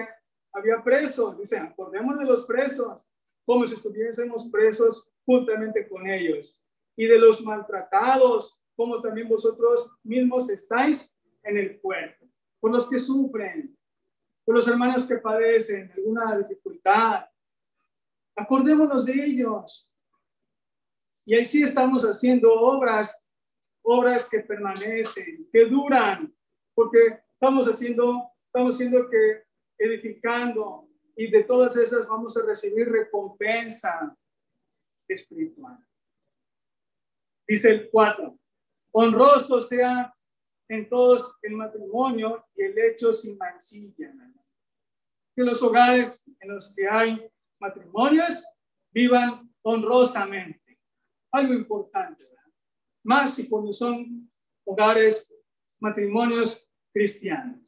había presos, dice, acordémonos de los presos, como si estuviésemos presos juntamente con ellos, y de los maltratados, como también vosotros mismos estáis en el cuerpo, por los que sufren, por los hermanos que padecen alguna dificultad. Acordémonos de ellos. Y ahí sí estamos haciendo obras, obras que permanecen, que duran, porque estamos haciendo, estamos haciendo que edificando y de todas esas vamos a recibir recompensa espiritual. Dice el 4, honroso sea en todos el matrimonio y el hecho sin mancilla. Que los hogares en los que hay matrimonios vivan honrosamente. Algo importante, ¿verdad? Más si cuando son hogares, matrimonios cristianos.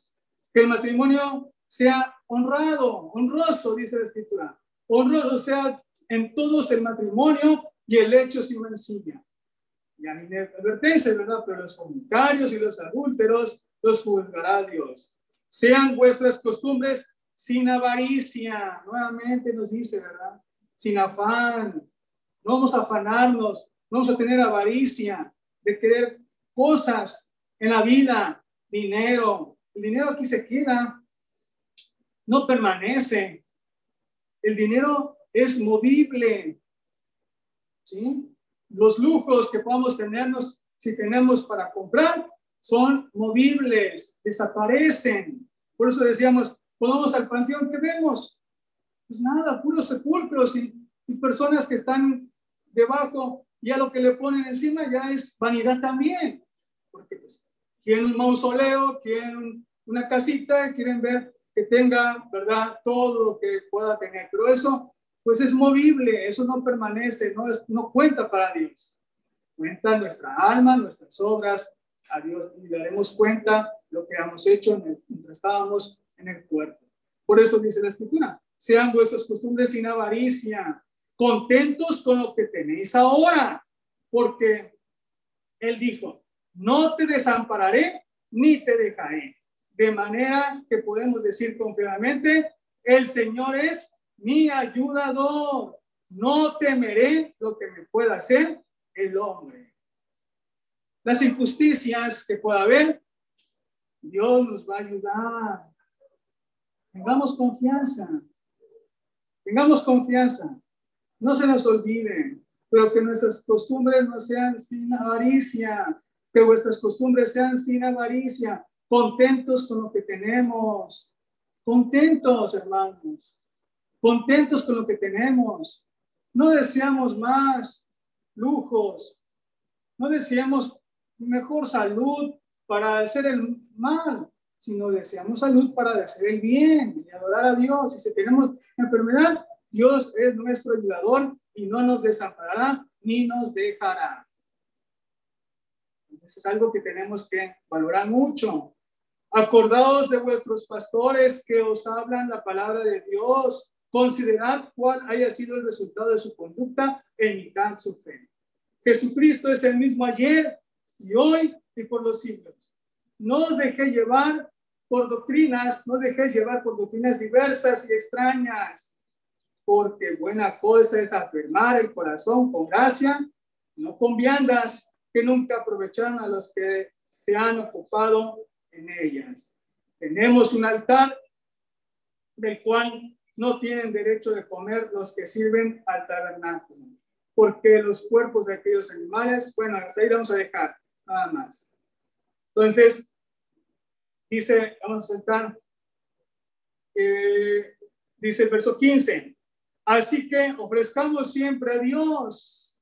Que el matrimonio sea honrado, honroso, dice la escritura. Honroso sea en todos el matrimonio y el hecho sin mancilla y a advertencia, ¿verdad? Pero los comunitarios y los adúlteros los juzgará Dios. Sean vuestras costumbres sin avaricia. Nuevamente nos dice, ¿verdad? Sin afán. No vamos a afanarnos, no vamos a tener avaricia de querer cosas en la vida, dinero. El dinero aquí se queda, no permanece. El dinero es movible. ¿Sí? Los lujos que podamos tenernos, si tenemos para comprar, son movibles, desaparecen. Por eso decíamos, podemos al panteón que vemos. Pues nada, puros sepulcros y, personas que están debajo, ya lo que le ponen encima ya es vanidad también. Porque pues, quieren un mausoleo, quieren una casita, quieren ver que tenga, ¿verdad? Todo lo que pueda tener. Pero eso pues es movible, eso no permanece, no, no cuenta para Dios. Cuenta nuestra alma, nuestras obras, a Dios y daremos cuenta lo que hemos hecho mientras estábamos en el cuerpo. Por eso dice la escritura, sean vuestras costumbres sin avaricia, contentos con lo que tenéis ahora, porque Él dijo, no te desampararé ni te dejaré. De manera que podemos decir confiadamente, el Señor es mi ayudador. No temeré lo que me pueda hacer el hombre. Las injusticias que pueda haber, Dios nos va a ayudar. Tengamos confianza. Tengamos confianza. No se nos olvide, pero que nuestras costumbres no sean sin avaricia, que vuestras costumbres sean sin avaricia, contentos con lo que tenemos. Contentos, hermanos contentos con lo que tenemos. No deseamos más lujos, no deseamos mejor salud para hacer el mal, sino deseamos salud para hacer el bien y adorar a Dios. Y si tenemos enfermedad, Dios es nuestro ayudador y no nos desamparará ni nos dejará. Entonces es algo que tenemos que valorar mucho. Acordaos de vuestros pastores que os hablan la palabra de Dios Considerad cuál haya sido el resultado de su conducta en mitad su fe. Jesucristo es el mismo ayer y hoy y por los siglos. No os dejé llevar por doctrinas, no dejé llevar por doctrinas diversas y extrañas, porque buena cosa es afirmar el corazón con gracia, no con viandas que nunca aprovecharon a los que se han ocupado en ellas. Tenemos un altar del cual no tienen derecho de comer los que sirven al tabernáculo, porque los cuerpos de aquellos animales, bueno, hasta ahí vamos a dejar, nada más. Entonces, dice, vamos a sentar, eh, dice el verso 15, así que ofrezcamos siempre a Dios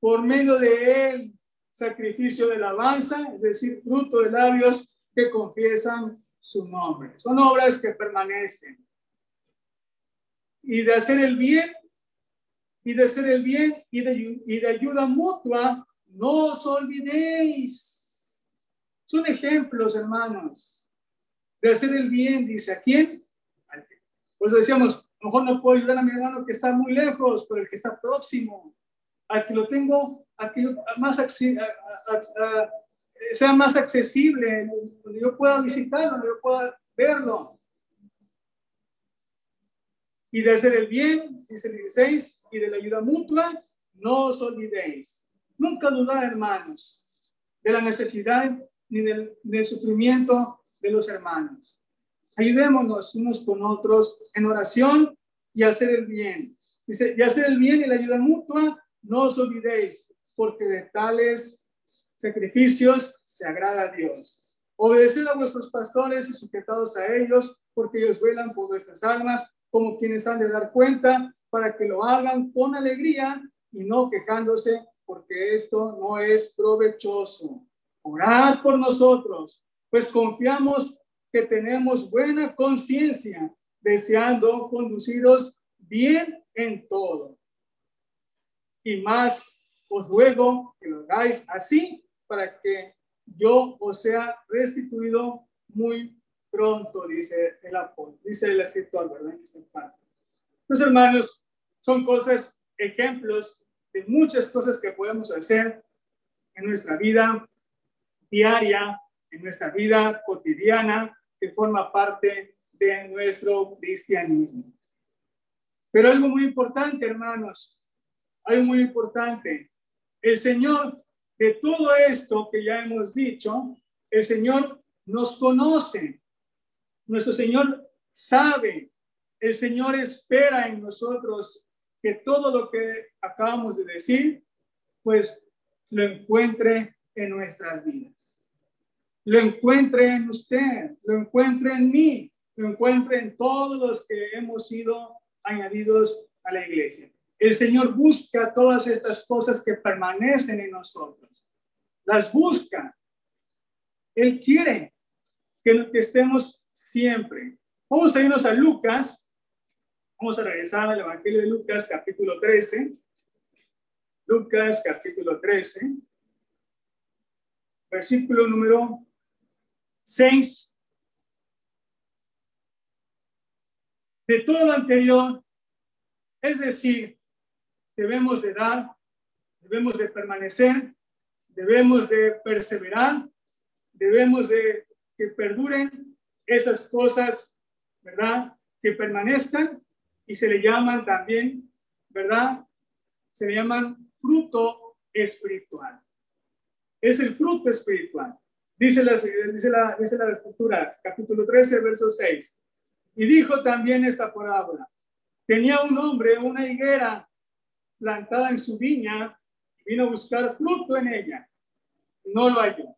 por medio de él sacrificio de alabanza, es decir, fruto de labios que confiesan su nombre. Son obras que permanecen. Y de hacer el bien, y de hacer el bien y de, y de ayuda mutua, no os olvidéis. Son ejemplos, hermanos, de hacer el bien, dice, ¿a quién? Pues decíamos, a lo mejor no puedo ayudar a mi hermano que está muy lejos, pero el que está próximo, a que lo tengo, a que más sea más accesible, donde yo pueda visitarlo, donde yo pueda verlo. Y de hacer el bien, dice el 16, y de la ayuda mutua, no os olvidéis. Nunca dudar, hermanos, de la necesidad ni del, del sufrimiento de los hermanos. Ayudémonos unos con otros en oración y hacer el bien. Dice, y hacer el bien y la ayuda mutua, no os olvidéis, porque de tales sacrificios se agrada a Dios. Obedeced a vuestros pastores y sujetados a ellos, porque ellos velan por vuestras almas, como quienes han de dar cuenta, para que lo hagan con alegría y no quejándose, porque esto no es provechoso. Orad por nosotros, pues confiamos que tenemos buena conciencia, deseando conduciros bien en todo. Y más os ruego que lo hagáis así para que yo os sea restituido muy pronto, dice el apóstol, dice el escritor, ¿verdad? En. Pues hermanos, son cosas, ejemplos de muchas cosas que podemos hacer en nuestra vida diaria, en nuestra vida cotidiana, que forma parte de nuestro cristianismo. Pero algo muy importante, hermanos, algo muy importante. El Señor, de todo esto que ya hemos dicho, el Señor nos conoce. Nuestro Señor sabe. El Señor espera en nosotros que todo lo que acabamos de decir, pues lo encuentre en nuestras vidas lo encuentre en usted, lo encuentre en mí, lo encuentre en todos los que hemos sido añadidos a la iglesia. El Señor busca todas estas cosas que permanecen en nosotros. Las busca. Él quiere que, estemos siempre. Vamos a irnos a Lucas. Vamos a regresar al Evangelio de Lucas, capítulo 13. Lucas, capítulo 13. Versículo número 6. De todo lo anterior, es decir, debemos de dar, debemos de permanecer, debemos de perseverar, debemos de que perduren esas cosas, ¿verdad? Que permanezcan y se le llaman también, ¿verdad? Se le llaman fruto espiritual. Es el fruto espiritual. Dice la, dice la, dice la escritura, capítulo 13, verso 6. Y dijo también esta parábola. Tenía un hombre una higuera plantada en su viña vino a buscar fruto en ella. No lo halló.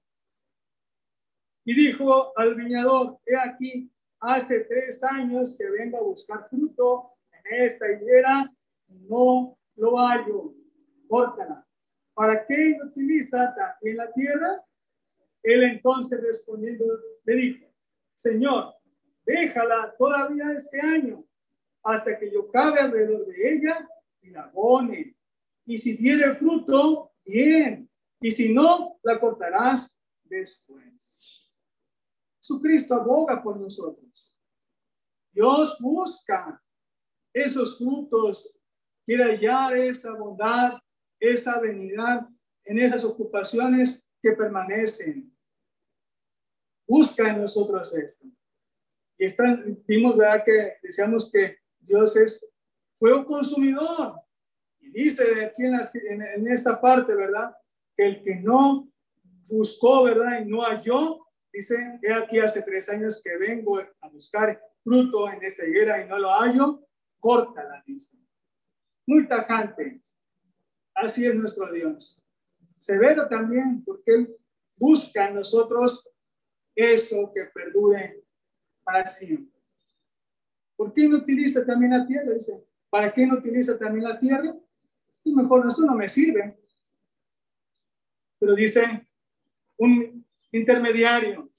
Y dijo al viñador, he aquí, hace tres años que vengo a buscar fruto en esta higuera, no lo hallo. Córtala. ¿Para qué utiliza también la tierra? Él entonces respondiendo le dijo, Señor, déjala todavía este año hasta que yo cabe alrededor de ella y la abone. Y si tiene fruto, bien. Y si no, la cortarás después. Jesucristo aboga por nosotros. Dios busca esos frutos, quiere hallar esa bondad, esa benignidad en esas ocupaciones que permanecen. Busca en nosotros esto. Y está, vimos, ¿verdad? Que decíamos que Dios es fuego consumidor. Y dice aquí en, en, esta parte, ¿verdad? Que el que no buscó, ¿verdad? Y no halló, dice, he aquí hace tres años que vengo a buscar fruto en esta higuera y no lo hallo, la dice. Muy tajante. Así es nuestro Dios severo también, porque Él busca en nosotros eso que perdure para siempre. ¿Por qué no utiliza también la tierra? Dice, ¿para qué no utiliza también la tierra? Y mejor eso no me sirve. Pero dice, un intermediario,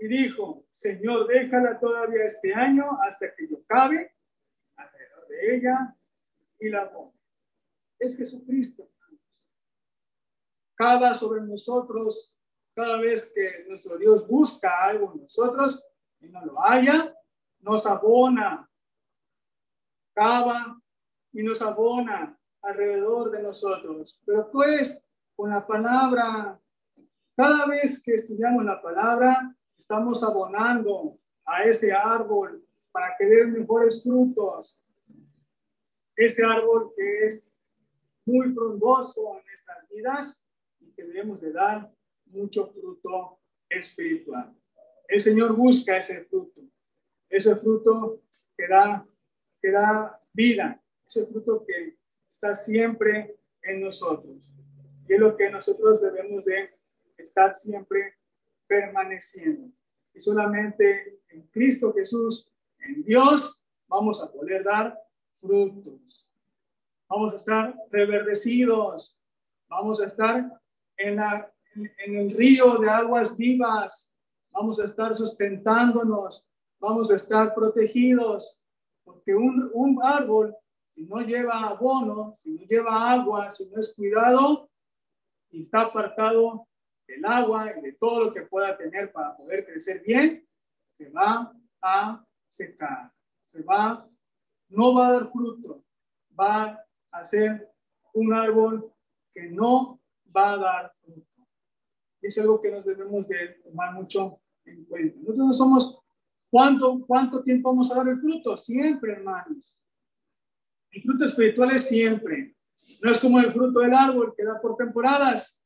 y dijo, Señor, déjala todavía este año hasta que yo cabe alrededor de ella y la ponga. Es Jesucristo. Cava sobre nosotros cada vez que nuestro Dios busca algo en nosotros y no lo haya, nos abona. Cava y nos abona alrededor de nosotros. Pero pues con la palabra, cada vez que estudiamos la palabra, estamos abonando a ese árbol para que dé mejores frutos. Ese árbol que es muy frondoso en nuestras vidas y que debemos de dar mucho fruto espiritual. El Señor busca ese fruto, ese fruto que da, que da vida, ese fruto que está siempre en nosotros. Y es lo que nosotros debemos de estar siempre permaneciendo. Y solamente en Cristo Jesús, en Dios, vamos a poder dar frutos. Vamos a estar reverdecidos. Vamos a estar en, la, en el río de aguas vivas. Vamos a estar sustentándonos. Vamos a estar protegidos. Porque un, un árbol, si no lleva abono, si no lleva agua, si no es cuidado, y está apartado del agua y de todo lo que pueda tener para poder crecer bien, se va a secar, se va, no va a dar fruto, va a ser un árbol que no va a dar fruto. Es algo que nos debemos de tomar mucho en cuenta. Nosotros no somos, ¿cuánto, cuánto tiempo vamos a dar el fruto? Siempre, hermanos. El fruto espiritual es siempre. No es como el fruto del árbol que da por temporadas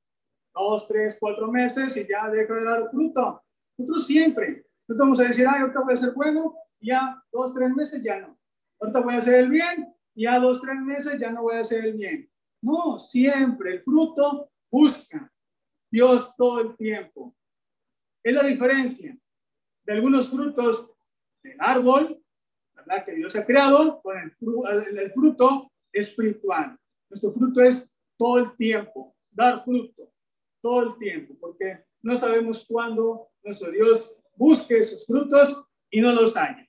dos, tres, cuatro meses y ya deja de dar fruto. Nosotros siempre, nosotros vamos a decir, ay, ahorita voy a ser bueno, ya dos, tres meses ya no. Ahorita voy a hacer el bien, ya dos, tres meses ya no voy a hacer el bien. No, siempre el fruto busca Dios todo el tiempo. Es la diferencia de algunos frutos del árbol, ¿verdad? Que Dios ha creado con el, el fruto espiritual. Nuestro fruto es todo el tiempo, dar fruto todo el tiempo, porque no sabemos cuándo nuestro Dios busque sus frutos y no los haya.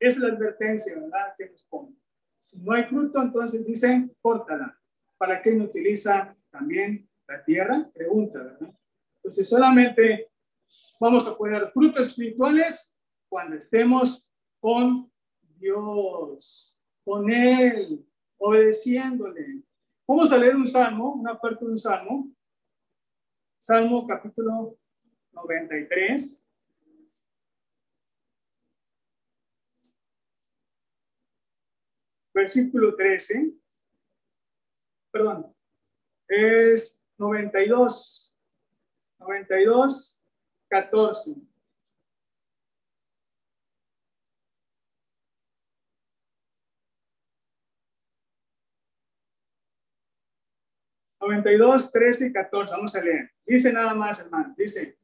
Es la advertencia, ¿verdad?, que nos pone. Si no hay fruto, entonces dicen, córtala. ¿Para qué no utiliza también la tierra? Pregunta, ¿verdad? Entonces solamente vamos a poner frutos espirituales cuando estemos con Dios, con Él, obedeciéndole. Vamos a leer un salmo, una parte de un salmo, Salmo capítulo 93. Versículo 13. Perdón. Es 92. 92, 14. 92, 13 y 14. Vamos a leer. Dice nada más, hermanos. Dice,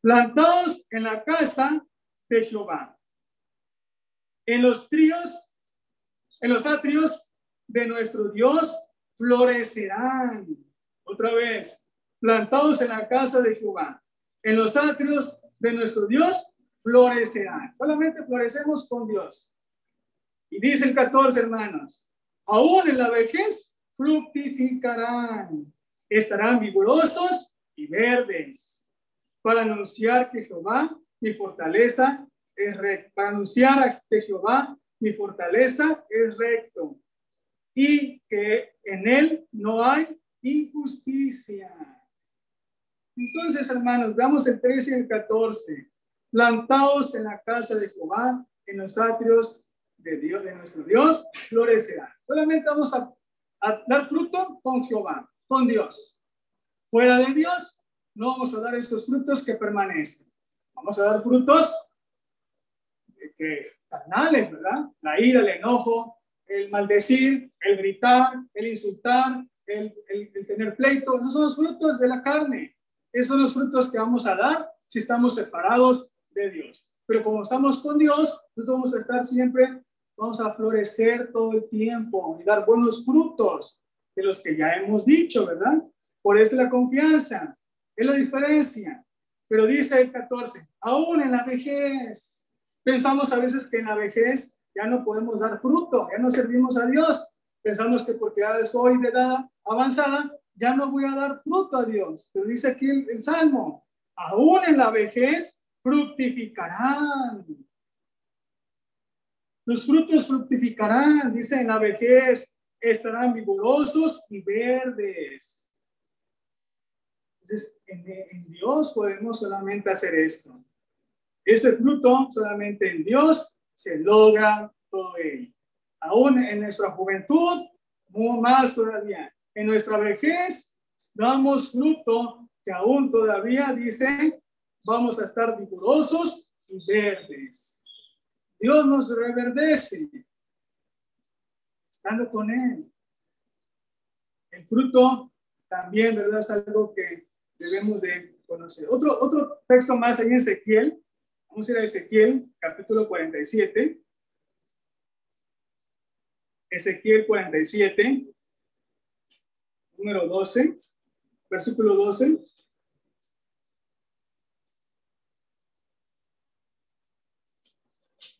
plantados en la casa de Jehová, en los tríos, en los atrios de nuestro Dios florecerán. Otra vez, plantados en la casa de Jehová, en los atrios de nuestro Dios florecerán. Solamente florecemos con Dios. Y dice el 14, hermanos, aún en la vejez fructificarán, estarán vigorosos y verdes, para anunciar que Jehová, mi fortaleza, es recto, para anunciar que Jehová, mi fortaleza, es recto, y que en él no hay injusticia. Entonces, hermanos, veamos el 13 y el 14. Plantados en la casa de Jehová, en los atrios de Dios, de nuestro Dios, florecerán. Solamente vamos a a dar fruto con Jehová, con Dios. Fuera de Dios, no vamos a dar esos frutos que permanecen. Vamos a dar frutos que, carnales, ¿verdad? La ira, el enojo, el maldecir, el gritar, el insultar, el, tener pleito. Esos son los frutos de la carne. Esos son los frutos que vamos a dar si estamos separados de Dios. Pero como estamos con Dios, nosotros vamos a estar siempre vamos a florecer todo el tiempo y dar buenos frutos de los que ya hemos dicho, ¿verdad? Por eso la confianza es la diferencia. Pero dice el 14, aún en la vejez. Pensamos a veces que en la vejez ya no podemos dar fruto, ya no servimos a Dios. Pensamos que porque ya soy de edad avanzada, ya no voy a dar fruto a Dios. Pero dice aquí el, Salmo, aún en la vejez fructificarán. Los frutos fructificarán, dice en la vejez, estarán vigorosos y verdes. Entonces, en, Dios podemos solamente hacer esto. Este fruto solamente en Dios se logra todo ello. Aún en nuestra juventud, más todavía. En nuestra vejez damos fruto que aún todavía dice, vamos a estar vigorosos y verdes. Dios nos reverdece estando con Él. El fruto también, ¿verdad? Es algo que debemos de conocer. Otro, otro texto más en Ezequiel. Vamos a ir a Ezequiel, capítulo 47. Ezequiel 47, número 12, versículo 12.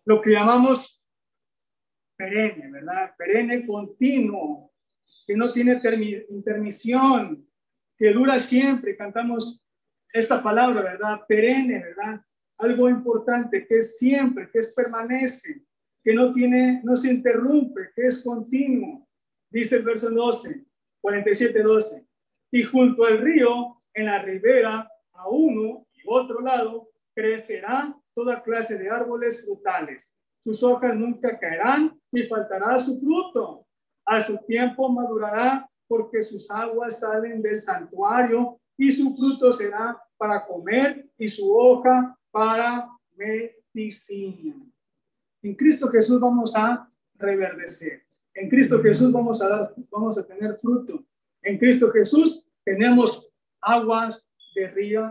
lo que llamamos perenne, ¿verdad? Perenne continuo, que no tiene intermisión, que dura siempre. Cantamos esta palabra, ¿verdad? Perenne, ¿verdad? Algo importante, que es siempre, que es permanece, que no tiene, no se interrumpe, que es continuo. Dice el verso 12, 47, 12. Y junto al río, en la ribera, a uno y otro lado, crecerá toda clase de árboles frutales. Sus hojas nunca caerán ni faltará su fruto. A su tiempo madurará porque sus aguas salen del santuario y su fruto será para comer y su hoja para medicina. En Cristo Jesús vamos a reverdecer. En Cristo Jesús vamos a dar, vamos a tener fruto. En Cristo Jesús tenemos aguas de río,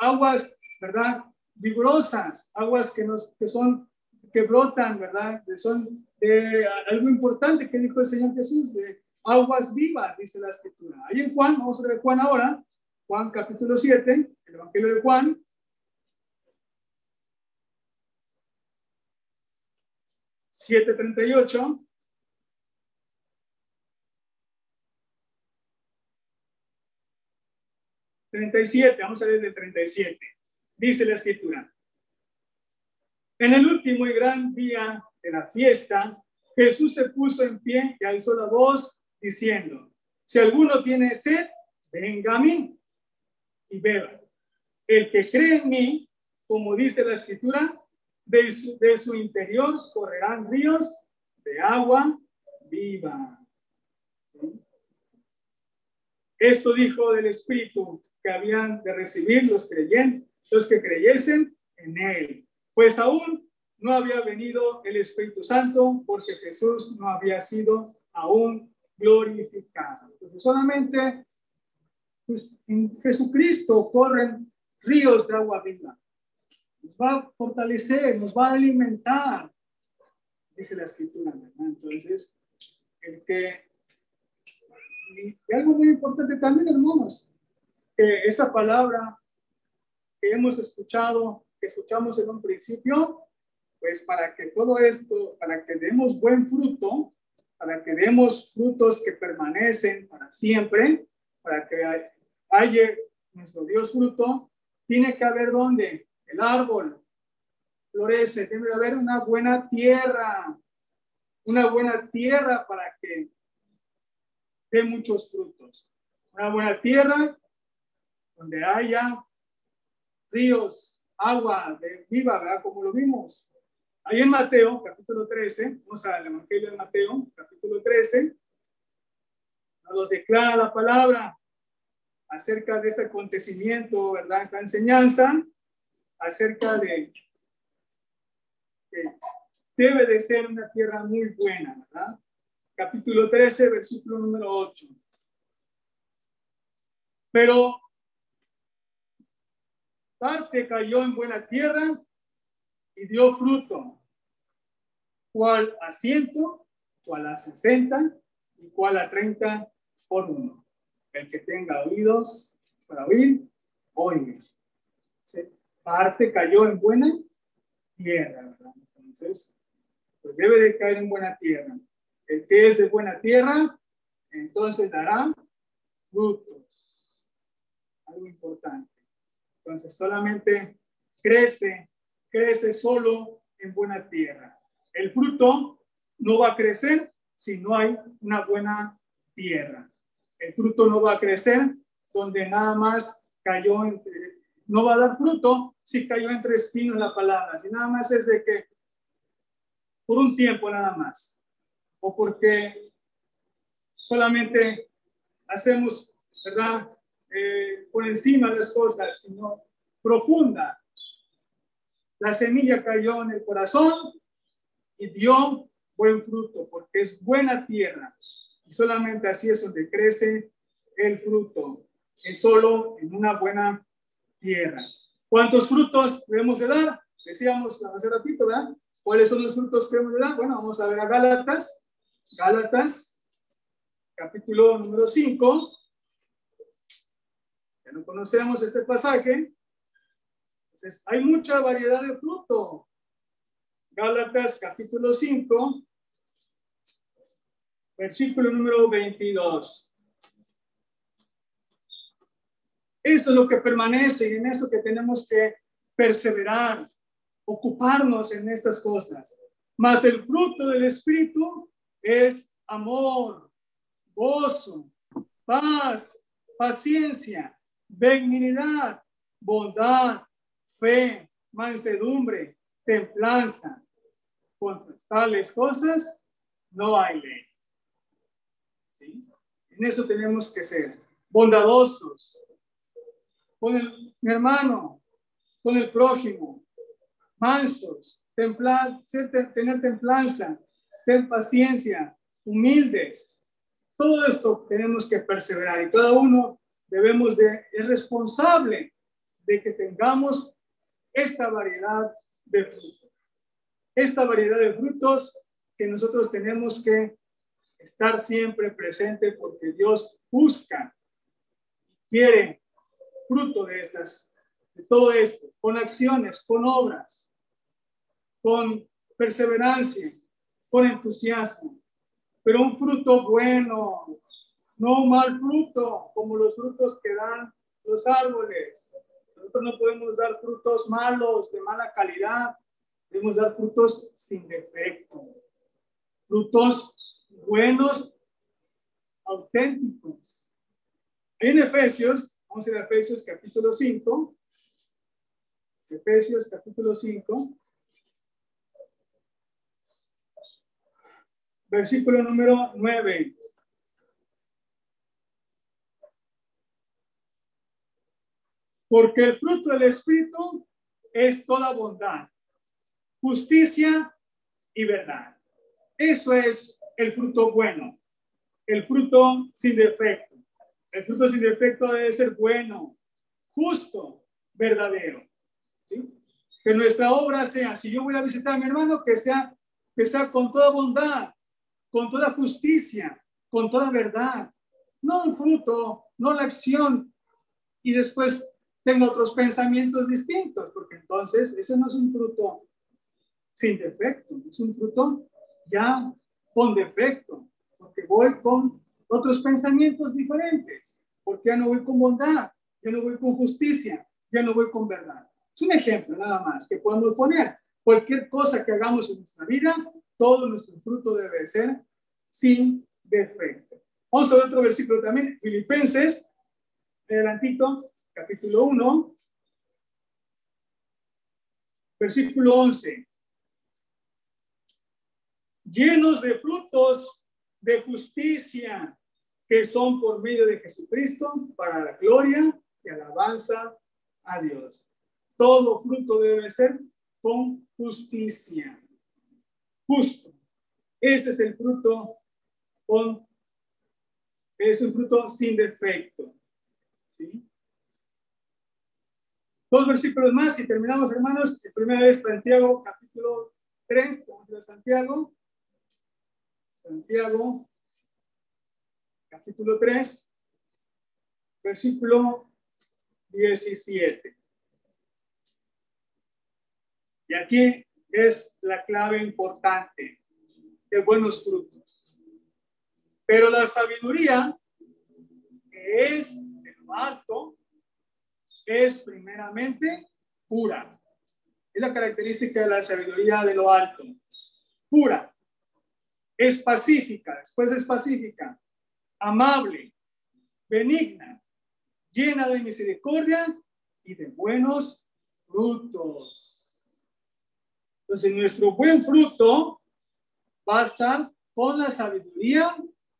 aguas, ¿verdad? vigorosas, aguas que, nos, que son, que brotan, ¿verdad? Que son de algo importante que dijo el Señor Jesús, de aguas vivas, dice la escritura. Ahí en Juan, vamos a ver Juan ahora, Juan capítulo 7, el Evangelio de Juan. Siete y ocho. Treinta y siete, vamos a ver desde el treinta y siete dice la escritura. En el último y gran día de la fiesta, Jesús se puso en pie y alzó la voz diciendo, si alguno tiene sed, venga a mí y beba. El que cree en mí, como dice la escritura, de su, de su interior correrán ríos de agua viva. Esto dijo del Espíritu que habían de recibir los creyentes los que creyesen en él. Pues aún no había venido el Espíritu Santo porque Jesús no había sido aún glorificado. Entonces solamente pues, en Jesucristo corren ríos de agua viva. Nos va a fortalecer, nos va a alimentar, dice la escritura. Entonces, el que... Y algo muy importante también, hermanos, que esa palabra que hemos escuchado, que escuchamos en un principio, pues para que todo esto, para que demos buen fruto, para que demos frutos que permanecen para siempre, para que haya nuestro Dios fruto, tiene que haber donde el árbol florece, tiene que haber una buena tierra, una buena tierra para que dé muchos frutos. Una buena tierra donde haya ríos, agua de viva, ¿verdad? Como lo vimos. Ahí en Mateo, capítulo 13, vamos al Evangelio de Mateo, capítulo 13, nos declara la palabra acerca de este acontecimiento, ¿verdad? Esta enseñanza acerca de que debe de ser una tierra muy buena, ¿verdad? Capítulo 13, versículo número 8. Pero parte cayó en buena tierra y dio fruto, cual a ciento, cual a sesenta y cual a treinta por uno. El que tenga oídos para oír, oiga. parte cayó en buena tierra, ¿verdad? Entonces, pues debe de caer en buena tierra. El que es de buena tierra, entonces dará frutos. Algo importante. Entonces, solamente crece, crece solo en buena tierra. El fruto no va a crecer si no hay una buena tierra. El fruto no va a crecer donde nada más cayó entre, no va a dar fruto si cayó entre espinos la palabra, si nada más es de que por un tiempo nada más, o porque solamente hacemos, ¿verdad? Eh, por encima las cosas, sino profunda. La semilla cayó en el corazón y dio buen fruto, porque es buena tierra. Y solamente así es donde crece el fruto, es solo en una buena tierra. ¿Cuántos frutos debemos de dar? Decíamos hace ratito, ¿verdad? ¿Cuáles son los frutos que debemos de dar? Bueno, vamos a ver a Gálatas. Gálatas, capítulo número 5. Ya no conocemos este pasaje. Entonces, hay mucha variedad de fruto. Gálatas, capítulo 5, versículo número 22. Eso es lo que permanece y en eso que tenemos que perseverar, ocuparnos en estas cosas. Mas el fruto del Espíritu es amor, gozo, paz, paciencia, benignidad, bondad, fe, mansedumbre, templanza. Contra tales cosas no hay ley. En eso tenemos que ser bondadosos, con el, hermano, con el prójimo, mansos, templar, tener templanza, tener paciencia, humildes. Todo esto tenemos que perseverar y cada uno debemos de, es responsable de que tengamos esta variedad de frutos. Esta variedad de frutos que nosotros tenemos que estar siempre presente porque Dios busca, quiere fruto de estas, de todo esto, con acciones, con obras, con perseverancia, con entusiasmo, pero un fruto bueno, no un mal fruto, como los frutos que dan los árboles. Nosotros no podemos dar frutos malos, de mala calidad, debemos dar frutos sin defecto, frutos buenos, auténticos. En Efesios Vamos a ir a Efesios capítulo 5. Efesios capítulo 5. Versículo número 9. Porque el fruto del Espíritu es toda bondad, justicia y verdad. Eso es el fruto bueno, el fruto sin defecto. El fruto sin defecto debe ser bueno, justo, verdadero. Que nuestra obra sea, si yo voy a visitar a mi hermano, que sea, que sea con toda bondad, con toda justicia, con toda verdad. No un fruto, no la acción. Y después tengo otros pensamientos distintos, porque entonces ese no es un fruto sin defecto, es un fruto ya con defecto, porque voy con otros pensamientos diferentes, porque ya no voy con bondad, ya no voy con justicia, ya no voy con verdad. Es un ejemplo nada más que podemos poner. Cualquier cosa que hagamos en nuestra vida, todo nuestro fruto debe ser sin defecto. Vamos a ver otro versículo también, Filipenses, adelantito, capítulo 1, versículo 11. Llenos de frutos de justicia que son por medio de Jesucristo para la gloria y alabanza a Dios. Todo fruto debe ser con justicia. Justo. Este es el fruto con es un fruto sin defecto. Dos versículos más y terminamos, hermanos. El primero es Santiago, capítulo 3. Vamos a Santiago. Santiago, capítulo 3, versículo 17. Y aquí es la clave importante de buenos frutos. Pero la sabiduría, que es de lo alto, es primeramente pura. Es la característica de la sabiduría de lo alto. Pura. Es pacífica, después es pacífica, amable, benigna, llena de misericordia y de buenos frutos. Entonces, nuestro buen fruto va a estar con la sabiduría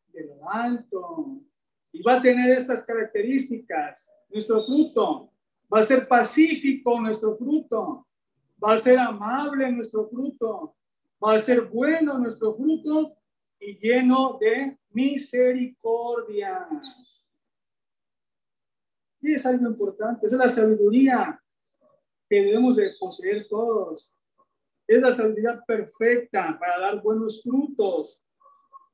de lo alto y va a tener estas características. Nuestro fruto va a ser pacífico, nuestro fruto va a ser amable nuestro fruto, va a ser bueno nuestro fruto y lleno de misericordia. Y es algo importante, es la sabiduría que debemos de poseer todos. Es la sabiduría perfecta para dar buenos frutos.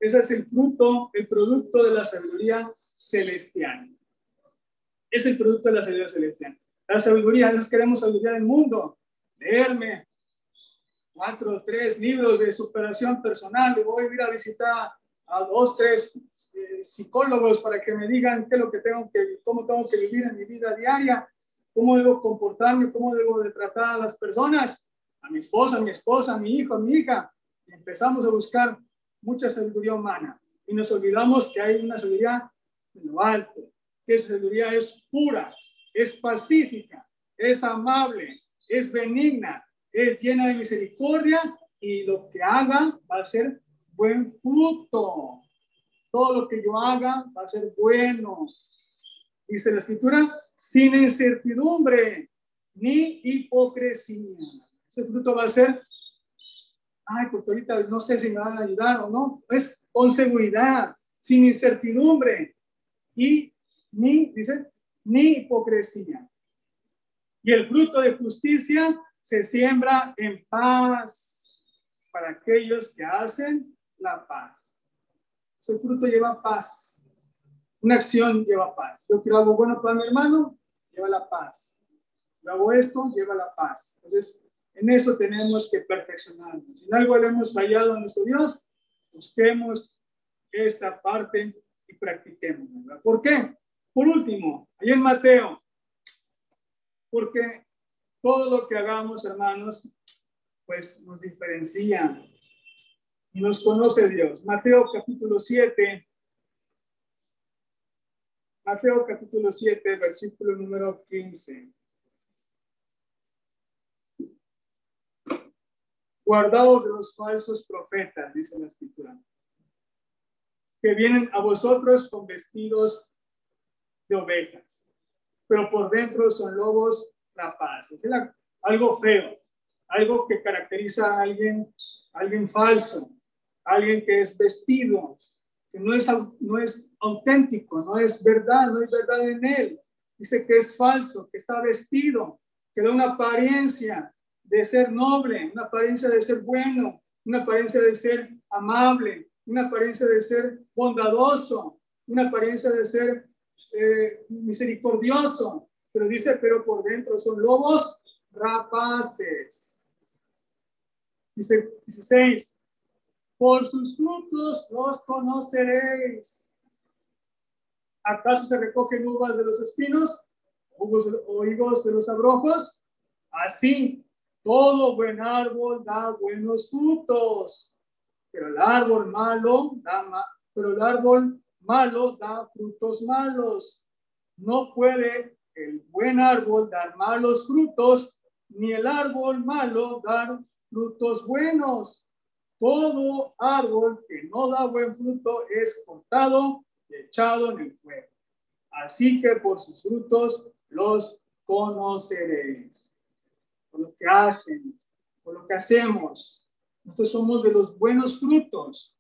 Ese es el fruto, el producto de la sabiduría celestial. Es el producto de la sabiduría celestial. La sabiduría, a queremos sabiduría del mundo. Leerme cuatro o tres libros de superación personal. Y voy a ir a visitar a dos, tres eh, psicólogos para que me digan qué es lo que tengo que, cómo tengo que vivir en mi vida diaria, cómo debo comportarme, cómo debo de tratar a las personas a mi esposa, a mi esposa, a mi hijo, a mi hija. Y empezamos a buscar mucha sabiduría humana y nos olvidamos que hay una sabiduría de lo alto, que esa sabiduría es pura, es pacífica, es amable, es benigna, es llena de misericordia y lo que haga va a ser buen fruto. Todo lo que yo haga va a ser bueno. Dice la escritura, sin incertidumbre ni hipocresía ese fruto va a ser, ay, porque ahorita no sé si me van a ayudar o no, es con seguridad, sin incertidumbre y ni, dice, ni hipocresía. Y el fruto de justicia se siembra en paz para aquellos que hacen la paz. Ese fruto lleva paz. Una acción lleva paz. Yo quiero algo bueno para mi hermano, lleva la paz. Yo hago esto, lleva la paz. Entonces, en eso tenemos que perfeccionarnos. Si en algo le hemos fallado a nuestro Dios, busquemos esta parte y practiquemos. ¿Por qué? Por último, ahí en Mateo, porque todo lo que hagamos, hermanos, pues nos diferencia y nos conoce Dios. Mateo capítulo 7. Mateo capítulo 7, versículo número 15. guardados de los falsos profetas, dice la escritura, que vienen a vosotros con vestidos de ovejas, pero por dentro son lobos rapaces. Es algo feo, algo que caracteriza a alguien, alguien falso, alguien que es vestido, que no es, no es auténtico, no es verdad, no hay verdad en él. Dice que es falso, que está vestido, que da una apariencia, de ser noble, una apariencia de ser bueno, una apariencia de ser amable, una apariencia de ser bondadoso, una apariencia de ser eh, misericordioso. Pero dice, pero por dentro son lobos rapaces. Dice 16, por sus frutos los conoceréis. ¿Acaso se recogen uvas de los espinos o higos de los abrojos? Así todo buen árbol da buenos frutos, pero el árbol malo da pero el árbol malo da frutos malos. No puede el buen árbol dar malos frutos, ni el árbol malo dar frutos buenos. Todo árbol que no da buen fruto es cortado y echado en el fuego. Así que por sus frutos los conoceréis por lo que hacen, por lo que hacemos. Nosotros somos de los buenos frutos.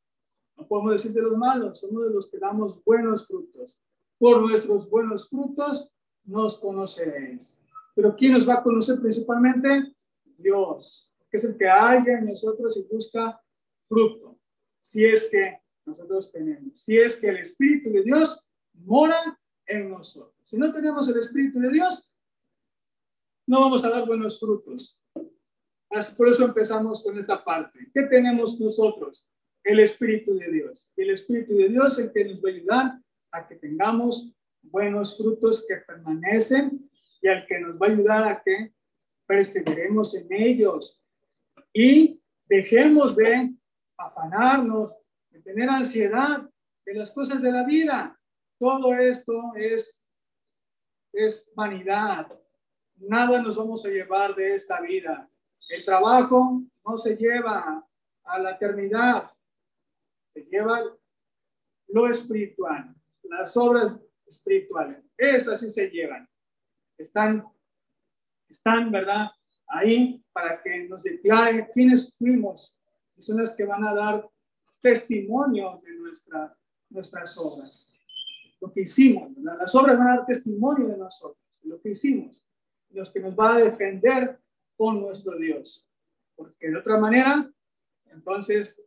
No podemos decir de los malos, somos de los que damos buenos frutos. Por nuestros buenos frutos nos conoceréis. Pero ¿quién nos va a conocer principalmente? Dios, que es el que haya en nosotros y busca fruto. Si es que nosotros tenemos, si es que el Espíritu de Dios mora en nosotros. Si no tenemos el Espíritu de Dios, no vamos a dar buenos frutos. Por eso empezamos con esta parte. ¿Qué tenemos nosotros? El Espíritu de Dios. El Espíritu de Dios el que nos va a ayudar a que tengamos buenos frutos que permanecen y al que nos va a ayudar a que perseveremos en ellos y dejemos de afanarnos, de tener ansiedad de las cosas de la vida. Todo esto es, es vanidad. Nada nos vamos a llevar de esta vida. El trabajo no se lleva a la eternidad, se lleva lo espiritual, las obras espirituales. Esas sí se llevan. Están, están, ¿verdad? Ahí para que nos declaren quiénes fuimos y son las que van a dar testimonio de nuestra, nuestras obras. Lo que hicimos. Las obras van a dar testimonio de nosotros, lo que hicimos, los que nos va a defender con nuestro Dios. Porque de otra manera, entonces,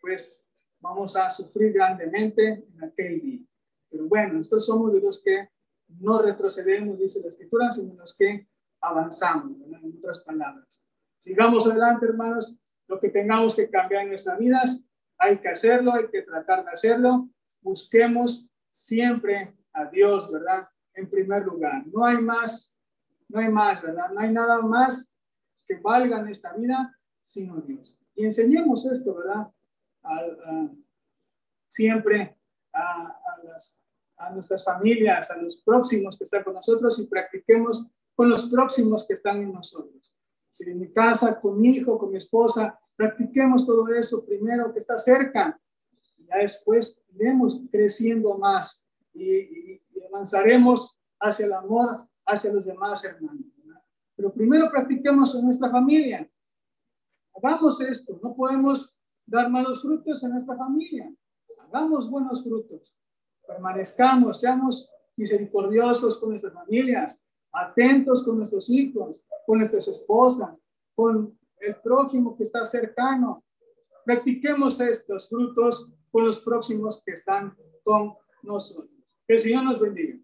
pues vamos a sufrir grandemente en aquel día. Pero bueno, nosotros somos de los que no retrocedemos, dice la Escritura, sino los que avanzamos, en otras palabras. Sigamos adelante, hermanos. Lo que tengamos que cambiar en nuestras vidas, hay que hacerlo, hay que tratar de hacerlo. Busquemos siempre a Dios, ¿verdad? En primer lugar. No hay más, no hay más, ¿verdad? No hay nada más que valga en esta vida sino Dios. Y enseñemos esto, ¿verdad? Siempre a, nuestras familias, a los próximos que están con nosotros y practiquemos con los próximos que están en nosotros. Si en mi casa, con mi hijo, con mi esposa, practiquemos todo eso primero que está cerca. Ya después iremos creciendo más y, avanzaremos hacia el amor, hacia los demás hermanos. Pero primero practiquemos en nuestra familia. Hagamos esto. No podemos dar malos frutos en nuestra familia. Hagamos buenos frutos permanezcamos, seamos misericordiosos con nuestras familias, atentos con nuestros hijos, con nuestras esposas, con el prójimo que está cercano. Practiquemos estos frutos con los próximos que están con nosotros. Que el Señor nos bendiga.